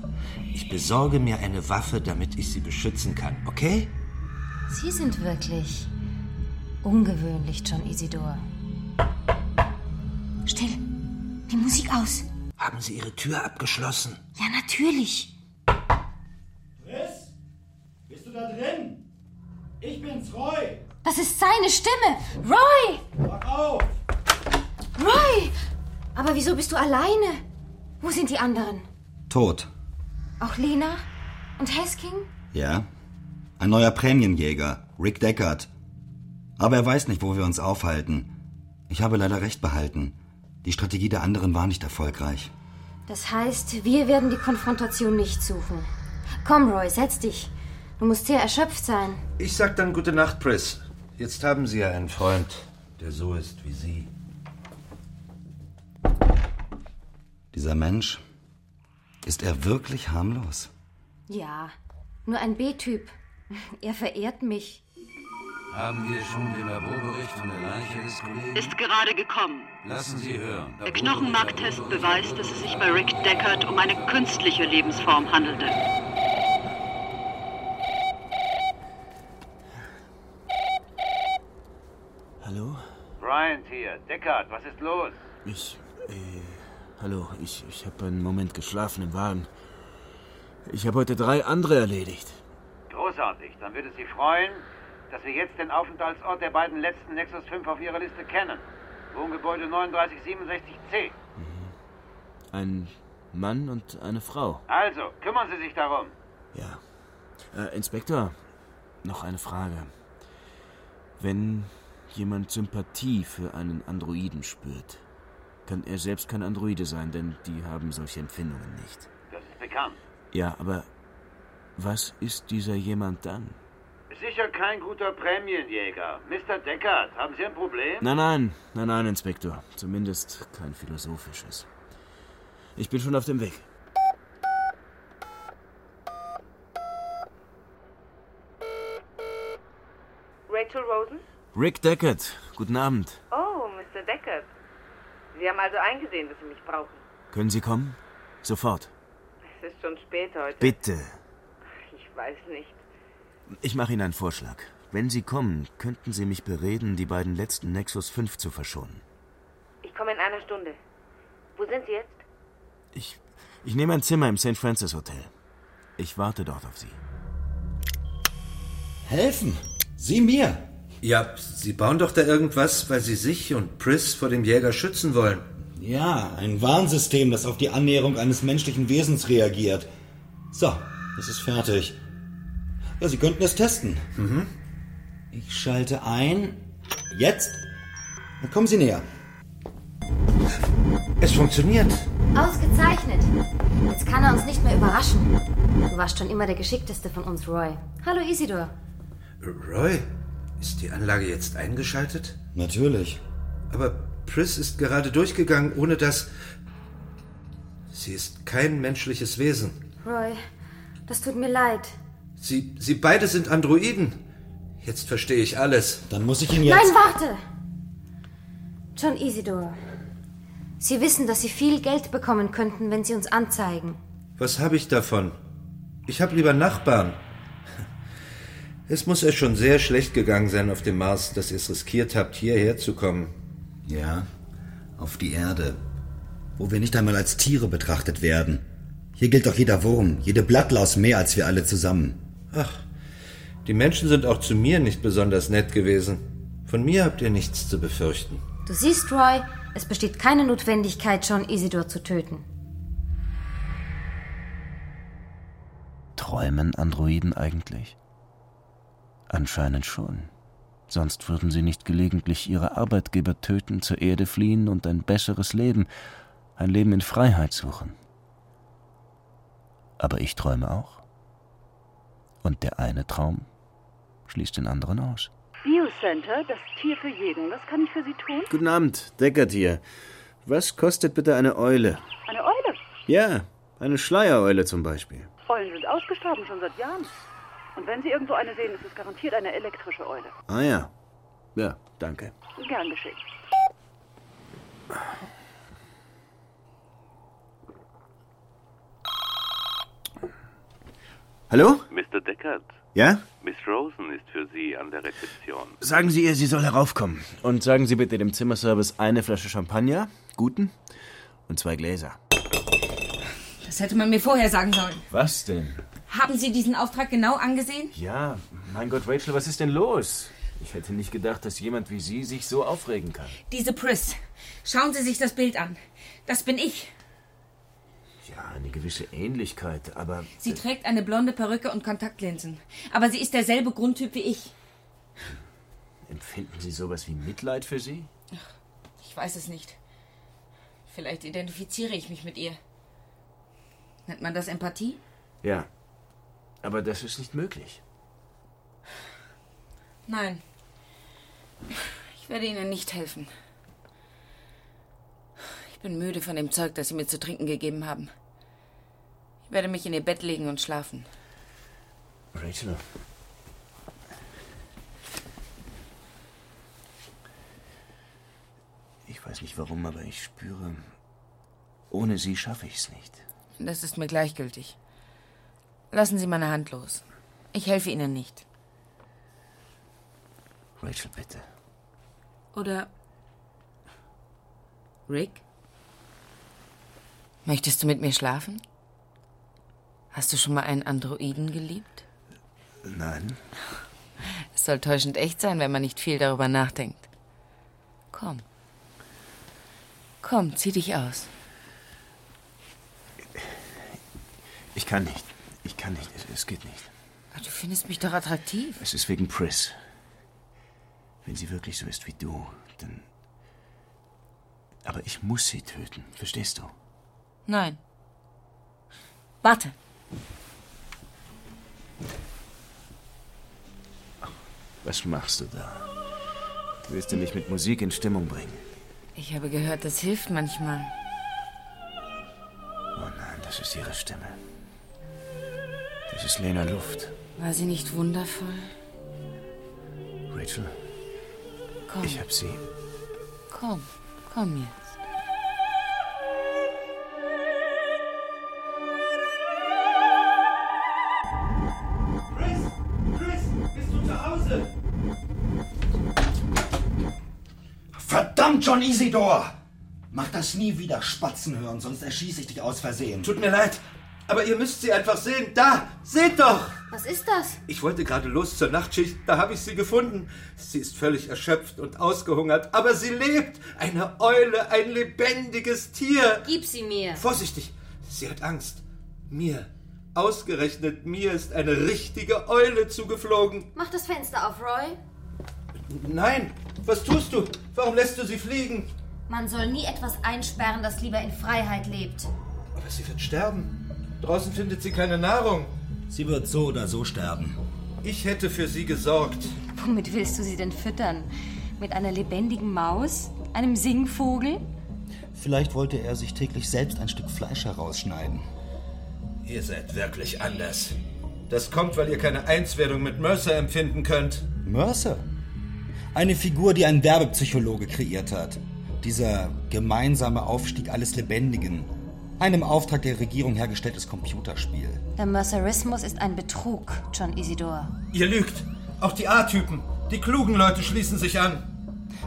Ich besorge mir eine Waffe, damit ich Sie beschützen kann, okay? Sie sind wirklich ungewöhnlich, John Isidor. Still. Die Musik aus. Haben Sie Ihre Tür abgeschlossen? Ja, natürlich. Chris? Bist du da drin? Ich bin's, Roy. Das ist seine Stimme. Roy! Mach auf! Roy! Aber wieso bist du alleine? Wo sind die anderen? Tot. Auch Lena? Und Hesking? Ja. Ein neuer Prämienjäger, Rick Deckard. Aber er weiß nicht, wo wir uns aufhalten. Ich habe leider recht behalten. Die Strategie der anderen war nicht erfolgreich. Das heißt, wir werden die Konfrontation nicht suchen. Komm, Roy, setz dich. Du musst sehr erschöpft sein. Ich sag dann gute Nacht, Pris. Jetzt haben Sie ja einen Freund, der so ist wie Sie. Dieser Mensch, ist er wirklich harmlos? Ja, nur ein B-Typ. Er verehrt mich. Haben wir schon den Laborbericht von der Leiche des Kollegen? Ist gerade gekommen. Lassen Sie hören. Der Knochenmarktest beweist, dass es sich bei Rick Deckard um eine künstliche Lebensform handelte. Hallo? Bryant hier. Deckard, was ist los? Ich, äh, hallo, ich, ich habe einen Moment geschlafen im Wagen. Ich habe heute drei andere erledigt. Großartig. Dann würde es Sie freuen, dass wir jetzt den Aufenthaltsort der beiden letzten Nexus 5 auf Ihrer Liste kennen. Wohngebäude 3967C. Ein Mann und eine Frau. Also, kümmern Sie sich darum. Ja. Äh, Inspektor, noch eine Frage. Wenn jemand Sympathie für einen Androiden spürt, kann er selbst kein Androide sein, denn die haben solche Empfindungen nicht. Das ist bekannt. Ja, aber was ist dieser jemand dann? Sicher kein guter Prämienjäger. Mr. Deckard, haben Sie ein Problem? Nein, nein, nein, nein, Inspektor. Zumindest kein philosophisches. Ich bin schon auf dem Weg. Rachel Rosen? Rick Deckard, guten Abend. Oh, Mr. Deckard. Sie haben also eingesehen, dass Sie mich brauchen. Können Sie kommen? Sofort. Es ist schon spät heute. Bitte. Ich weiß nicht. Ich mache Ihnen einen Vorschlag. Wenn Sie kommen, könnten Sie mich bereden, die beiden letzten Nexus 5 zu verschonen. Ich komme in einer Stunde. Wo sind Sie jetzt? Ich, ich nehme ein Zimmer im St. Francis Hotel. Ich warte dort auf Sie. Helfen! Sie mir! Ja, Sie bauen doch da irgendwas, weil Sie sich und Pris vor dem Jäger schützen wollen. Ja, ein Warnsystem, das auf die Annäherung eines menschlichen Wesens reagiert. So, es ist fertig. Ja, Sie könnten es testen. Mhm. Ich schalte ein. Jetzt? Dann kommen Sie näher. Es funktioniert. Ausgezeichnet. Jetzt kann er uns nicht mehr überraschen. Du warst schon immer der Geschickteste von uns, Roy. Hallo, Isidor. Roy, ist die Anlage jetzt eingeschaltet? Natürlich. Aber Pris ist gerade durchgegangen, ohne dass. Sie ist kein menschliches Wesen. Roy, das tut mir leid. Sie, Sie beide sind Androiden. Jetzt verstehe ich alles. Dann muss ich ihn jetzt. Nein, warte! John Isidor. Sie wissen, dass Sie viel Geld bekommen könnten, wenn Sie uns anzeigen. Was habe ich davon? Ich habe lieber Nachbarn. Es muss euch schon sehr schlecht gegangen sein auf dem Mars, dass ihr es riskiert habt, hierher zu kommen. Ja, auf die Erde, wo wir nicht einmal als Tiere betrachtet werden. Hier gilt doch jeder Wurm, jede Blattlaus mehr als wir alle zusammen. Ach, Die Menschen sind auch zu mir nicht besonders nett gewesen. Von mir habt ihr nichts zu befürchten. Du siehst, Roy, es besteht keine Notwendigkeit, John Isidor zu töten. Träumen Androiden eigentlich? Anscheinend schon. Sonst würden sie nicht gelegentlich ihre Arbeitgeber töten, zur Erde fliehen und ein besseres Leben, ein Leben in Freiheit suchen. Aber ich träume auch. Und der eine Traum schließt den anderen aus. Biocenter, das Tier für jeden. Was kann ich für Sie tun? Guten Abend, Deckert hier. Was kostet bitte eine Eule? Eine Eule. Ja, eine Schleiereule zum Beispiel. Eulen sind ausgestorben, schon seit Jahren. Und wenn Sie irgendwo eine sehen, ist es garantiert eine elektrische Eule. Ah ja. Ja, danke. Gern geschehen. Hallo? Mr. Deckard, Ja? Miss Rosen ist für Sie an der Rezeption. Sagen Sie ihr, sie soll heraufkommen. Und sagen Sie bitte dem Zimmerservice eine Flasche Champagner, guten, und zwei Gläser. Das hätte man mir vorher sagen sollen. Was denn? Haben Sie diesen Auftrag genau angesehen? Ja, mein Gott, Rachel, was ist denn los? Ich hätte nicht gedacht, dass jemand wie Sie sich so aufregen kann. Diese Pris. Schauen Sie sich das Bild an. Das bin ich. Ja, eine gewisse Ähnlichkeit, aber. Sie trägt eine blonde Perücke und Kontaktlinsen. Aber sie ist derselbe Grundtyp wie ich. Empfinden Sie sowas wie Mitleid für sie? Ich weiß es nicht. Vielleicht identifiziere ich mich mit ihr. Nennt man das Empathie? Ja. Aber das ist nicht möglich. Nein. Ich werde Ihnen nicht helfen. Ich bin müde von dem Zeug, das Sie mir zu trinken gegeben haben. Ich werde mich in Ihr Bett legen und schlafen. Rachel. Ich weiß nicht warum, aber ich spüre, ohne Sie schaffe ich es nicht. Das ist mir gleichgültig. Lassen Sie meine Hand los. Ich helfe Ihnen nicht. Rachel, bitte. Oder. Rick? Möchtest du mit mir schlafen? Hast du schon mal einen Androiden geliebt? Nein. Es soll täuschend echt sein, wenn man nicht viel darüber nachdenkt. Komm. Komm, zieh dich aus. Ich kann nicht. Ich kann nicht. Es, es geht nicht. Du findest mich doch attraktiv. Es ist wegen Pris. Wenn sie wirklich so ist wie du, dann. Aber ich muss sie töten. Verstehst du? Nein. Warte. Was machst du da? Willst du mich mit Musik in Stimmung bringen? Ich habe gehört, das hilft manchmal. Oh nein, das ist ihre Stimme. Das ist Lena Luft. War sie nicht wundervoll? Rachel, Komm. ich hab sie. Komm, komm jetzt. Verdammt, John Isidor! Mach das nie wieder Spatzen hören, sonst erschieße ich dich aus Versehen. Tut mir leid, aber ihr müsst sie einfach sehen. Da, seht doch! Was ist das? Ich wollte gerade los zur Nachtschicht, da habe ich sie gefunden. Sie ist völlig erschöpft und ausgehungert, aber sie lebt. Eine Eule, ein lebendiges Tier. Gib sie mir. Vorsichtig, sie hat Angst. Mir, ausgerechnet mir ist eine richtige Eule zugeflogen. Mach das Fenster auf, Roy. Nein, was tust du? Warum lässt du sie fliegen? Man soll nie etwas einsperren, das lieber in Freiheit lebt. Aber sie wird sterben. Draußen findet sie keine Nahrung. Sie wird so oder so sterben. Ich hätte für sie gesorgt. Womit willst du sie denn füttern? Mit einer lebendigen Maus? Einem Singvogel? Vielleicht wollte er sich täglich selbst ein Stück Fleisch herausschneiden. Ihr seid wirklich anders. Das kommt, weil ihr keine Einswerdung mit Mercer empfinden könnt. Mercer? Eine Figur, die ein Werbepsychologe kreiert hat. Dieser gemeinsame Aufstieg alles Lebendigen. Ein im Auftrag der Regierung hergestelltes Computerspiel. Der Mercerismus ist ein Betrug, John Isidor. Ihr lügt. Auch die A-Typen. Die klugen Leute schließen sich an.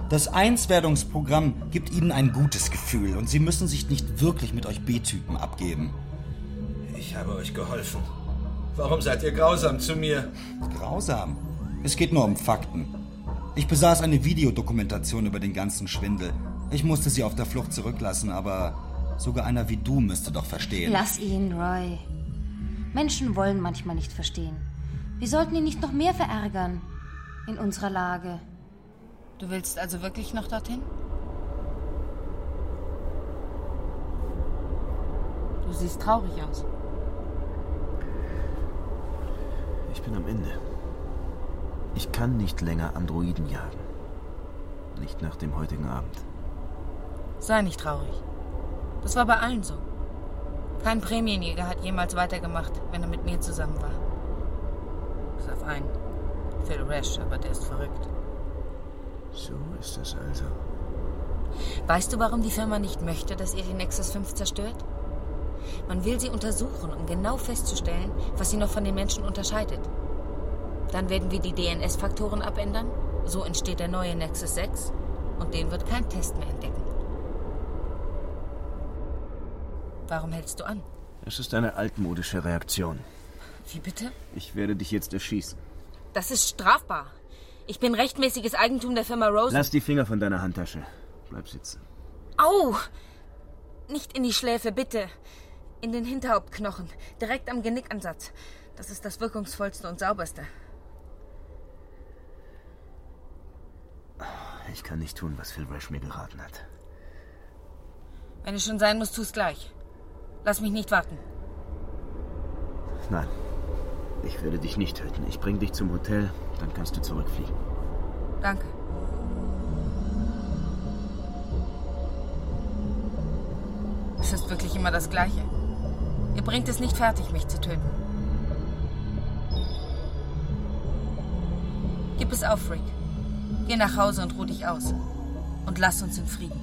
Das Einswerdungsprogramm gibt ihnen ein gutes Gefühl und sie müssen sich nicht wirklich mit euch B-Typen abgeben. Ich habe euch geholfen. Warum seid ihr grausam zu mir? Grausam? Es geht nur um Fakten. Ich besaß eine Videodokumentation über den ganzen Schwindel. Ich musste sie auf der Flucht zurücklassen, aber sogar einer wie du müsste doch verstehen. Lass ihn, Roy. Menschen wollen manchmal nicht verstehen. Wir sollten ihn nicht noch mehr verärgern. In unserer Lage. Du willst also wirklich noch dorthin? Du siehst traurig aus. Ich bin am Ende. Ich kann nicht länger Androiden jagen. Nicht nach dem heutigen Abend. Sei nicht traurig. Das war bei allen so. Kein Prämienjäger hat jemals weitergemacht, wenn er mit mir zusammen war. Bis auf einen. Phil Rash, aber der ist verrückt. So ist es also. Weißt du, warum die Firma nicht möchte, dass ihr die Nexus 5 zerstört? Man will sie untersuchen, um genau festzustellen, was sie noch von den Menschen unterscheidet. Dann werden wir die DNS-Faktoren abändern, so entsteht der neue Nexus 6 und den wird kein Test mehr entdecken. Warum hältst du an? Es ist eine altmodische Reaktion. Wie bitte? Ich werde dich jetzt erschießen. Das ist strafbar. Ich bin rechtmäßiges Eigentum der Firma Rose. Lass die Finger von deiner Handtasche. Bleib sitzen. Au! Nicht in die Schläfe, bitte. In den Hinterhauptknochen. Direkt am Genickansatz. Das ist das wirkungsvollste und sauberste. Ich kann nicht tun, was Phil Rash mir geraten hat. Wenn es schon sein muss, tu's gleich. Lass mich nicht warten. Nein. Ich werde dich nicht töten. Ich bringe dich zum Hotel, dann kannst du zurückfliegen. Danke. Es ist wirklich immer das Gleiche. Ihr bringt es nicht fertig, mich zu töten. Gib es auf, Rick. Geh nach Hause und ruh dich aus. Und lass uns in Frieden.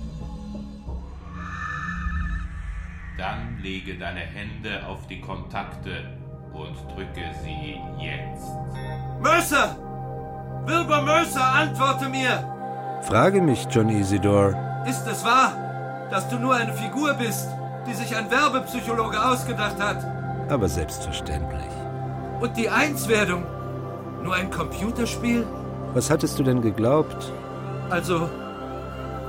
Dann lege deine Hände auf die Kontakte und drücke sie jetzt. Mercer! Wilbur Mercer, antworte mir! Frage mich, John Isidore. Ist es wahr, dass du nur eine Figur bist, die sich ein Werbepsychologe ausgedacht hat? Aber selbstverständlich. Und die Einswerdung? Nur ein Computerspiel? Was hattest du denn geglaubt? Also,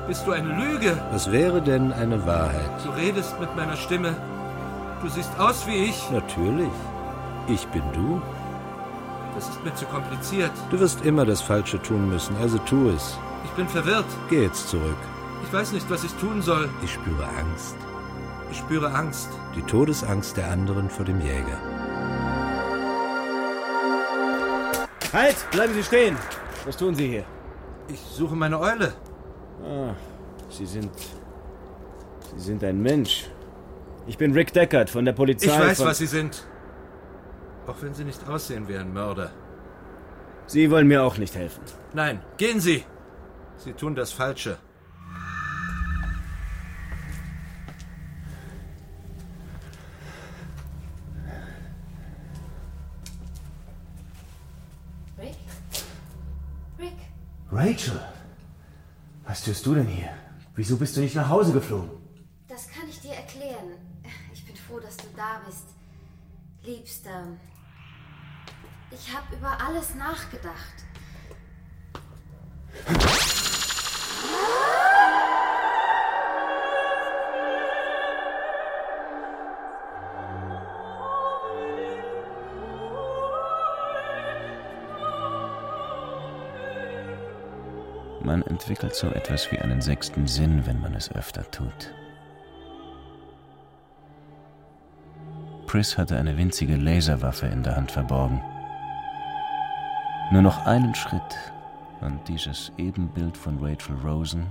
bist du eine Lüge? Was wäre denn eine Wahrheit? Du redest mit meiner Stimme. Du siehst aus wie ich. Natürlich. Ich bin du. Das ist mir zu kompliziert. Du wirst immer das Falsche tun müssen, also tu es. Ich bin verwirrt. Geh jetzt zurück. Ich weiß nicht, was ich tun soll. Ich spüre Angst. Ich spüre Angst. Die Todesangst der anderen vor dem Jäger. Halt! Bleiben Sie stehen! Was tun Sie hier? Ich suche meine Eule. Ah, Sie sind. Sie sind ein Mensch. Ich bin Rick Deckard von der Polizei. Ich weiß, was Sie sind. Auch wenn Sie nicht aussehen wie ein Mörder. Sie wollen mir auch nicht helfen. Nein, gehen Sie! Sie tun das Falsche. Rick? Rick? Rachel! Was tust du denn hier? Wieso bist du nicht nach Hause geflogen? Das kann ich dir erklären. Ich bin froh, dass du da bist. Liebster. Ich habe über alles nachgedacht. Man entwickelt so etwas wie einen sechsten Sinn, wenn man es öfter tut. Pris hatte eine winzige Laserwaffe in der Hand verborgen. Nur noch einen Schritt und dieses Ebenbild von Rachel Rosen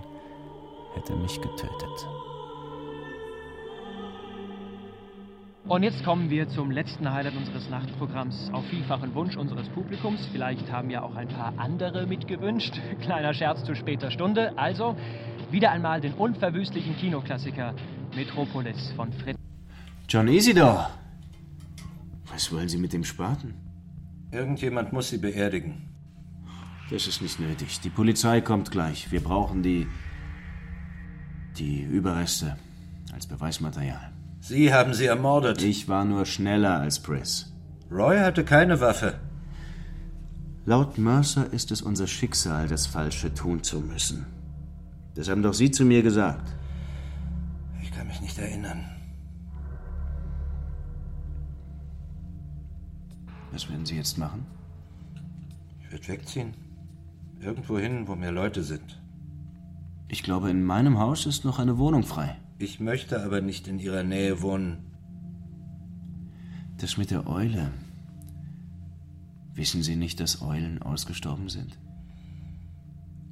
hätte mich getötet. Und jetzt kommen wir zum letzten Highlight unseres Nachtprogramms. Auf vielfachen Wunsch unseres Publikums. Vielleicht haben ja auch ein paar andere mitgewünscht. Kleiner Scherz zu später Stunde. Also wieder einmal den unverwüstlichen Kinoklassiker Metropolis von Fritz. John Isidore! Was wollen Sie mit dem Spaten? Irgendjemand muss sie beerdigen. Das ist nicht nötig. Die Polizei kommt gleich. Wir brauchen die. die Überreste als Beweismaterial. Sie haben sie ermordet. Ich war nur schneller als Pris. Roy hatte keine Waffe. Laut Mercer ist es unser Schicksal, das Falsche tun zu müssen. Das haben doch Sie zu mir gesagt. Ich kann mich nicht erinnern. Was werden Sie jetzt machen? Ich würde wegziehen. Irgendwo hin, wo mehr Leute sind. Ich glaube, in meinem Haus ist noch eine Wohnung frei. Ich möchte aber nicht in Ihrer Nähe wohnen. Das mit der Eule. Wissen Sie nicht, dass Eulen ausgestorben sind?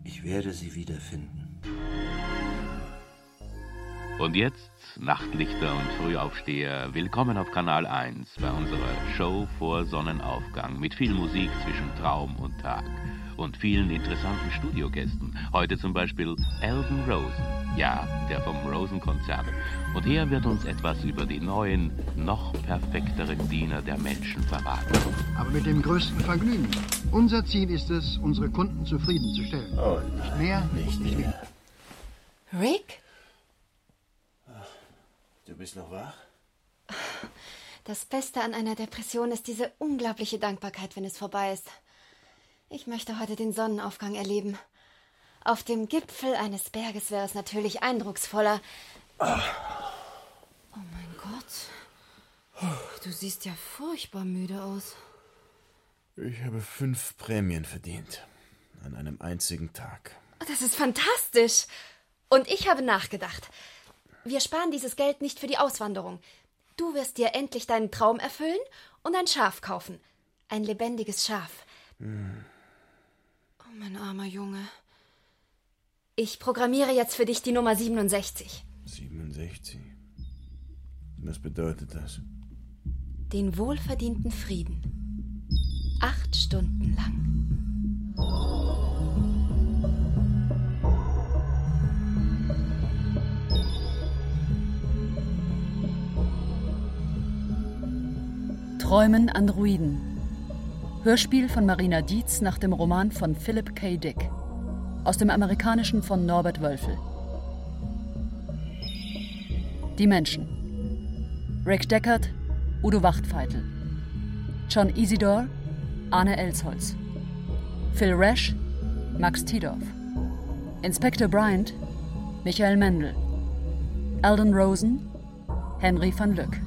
Ich werde sie wiederfinden. Und jetzt, Nachtlichter und Frühaufsteher, willkommen auf Kanal 1 bei unserer Show vor Sonnenaufgang mit viel Musik zwischen Traum und Tag und vielen interessanten Studiogästen. Heute zum Beispiel Elton Rosen, ja, der vom Rosen-Konzert. Und er wird uns etwas über die neuen, noch perfekteren Diener der Menschen verraten. Aber mit dem größten Vergnügen. Unser Ziel ist es, unsere Kunden zufriedenzustellen. Oh, nicht mehr, nicht mehr. Rick? Bist noch wach? Das Beste an einer Depression ist diese unglaubliche Dankbarkeit, wenn es vorbei ist. Ich möchte heute den Sonnenaufgang erleben. Auf dem Gipfel eines Berges wäre es natürlich eindrucksvoller. Oh mein Gott. Du siehst ja furchtbar müde aus. Ich habe fünf Prämien verdient. An einem einzigen Tag. Das ist fantastisch. Und ich habe nachgedacht. Wir sparen dieses Geld nicht für die Auswanderung. Du wirst dir endlich deinen Traum erfüllen und ein Schaf kaufen. Ein lebendiges Schaf. Hm. Oh, mein armer Junge. Ich programmiere jetzt für dich die Nummer 67. 67? Was bedeutet das? Den wohlverdienten Frieden. Acht Stunden lang. Träumen Androiden. Hörspiel von Marina Dietz nach dem Roman von Philip K. Dick. Aus dem Amerikanischen von Norbert Wölfel. Die Menschen. Rick Deckard, Udo Wachtfeitel. John Isidor, Arne Elsholz. Phil Rash, Max Tidorf. Inspektor Bryant, Michael Mendel. Alden Rosen, Henry van Lück.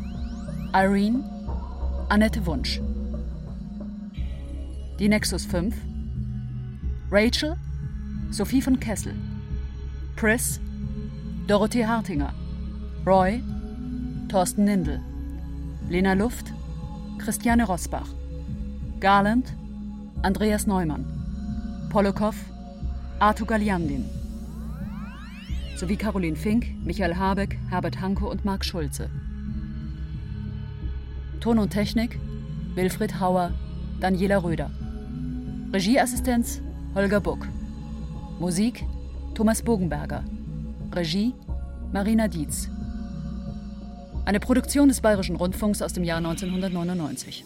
Irene, Annette Wunsch. Die Nexus 5. Rachel, Sophie von Kessel. Pris, Dorothee Hartinger. Roy, Thorsten Nindel. Lena Luft, Christiane Rosbach. Garland, Andreas Neumann. Polokow, Arthur Galiandin. Sowie Caroline Fink, Michael Habeck, Herbert Hanko und Marc Schulze. Ton und Technik Wilfried Hauer, Daniela Röder. Regieassistenz Holger Buck. Musik Thomas Bogenberger. Regie Marina Dietz. Eine Produktion des Bayerischen Rundfunks aus dem Jahr 1999.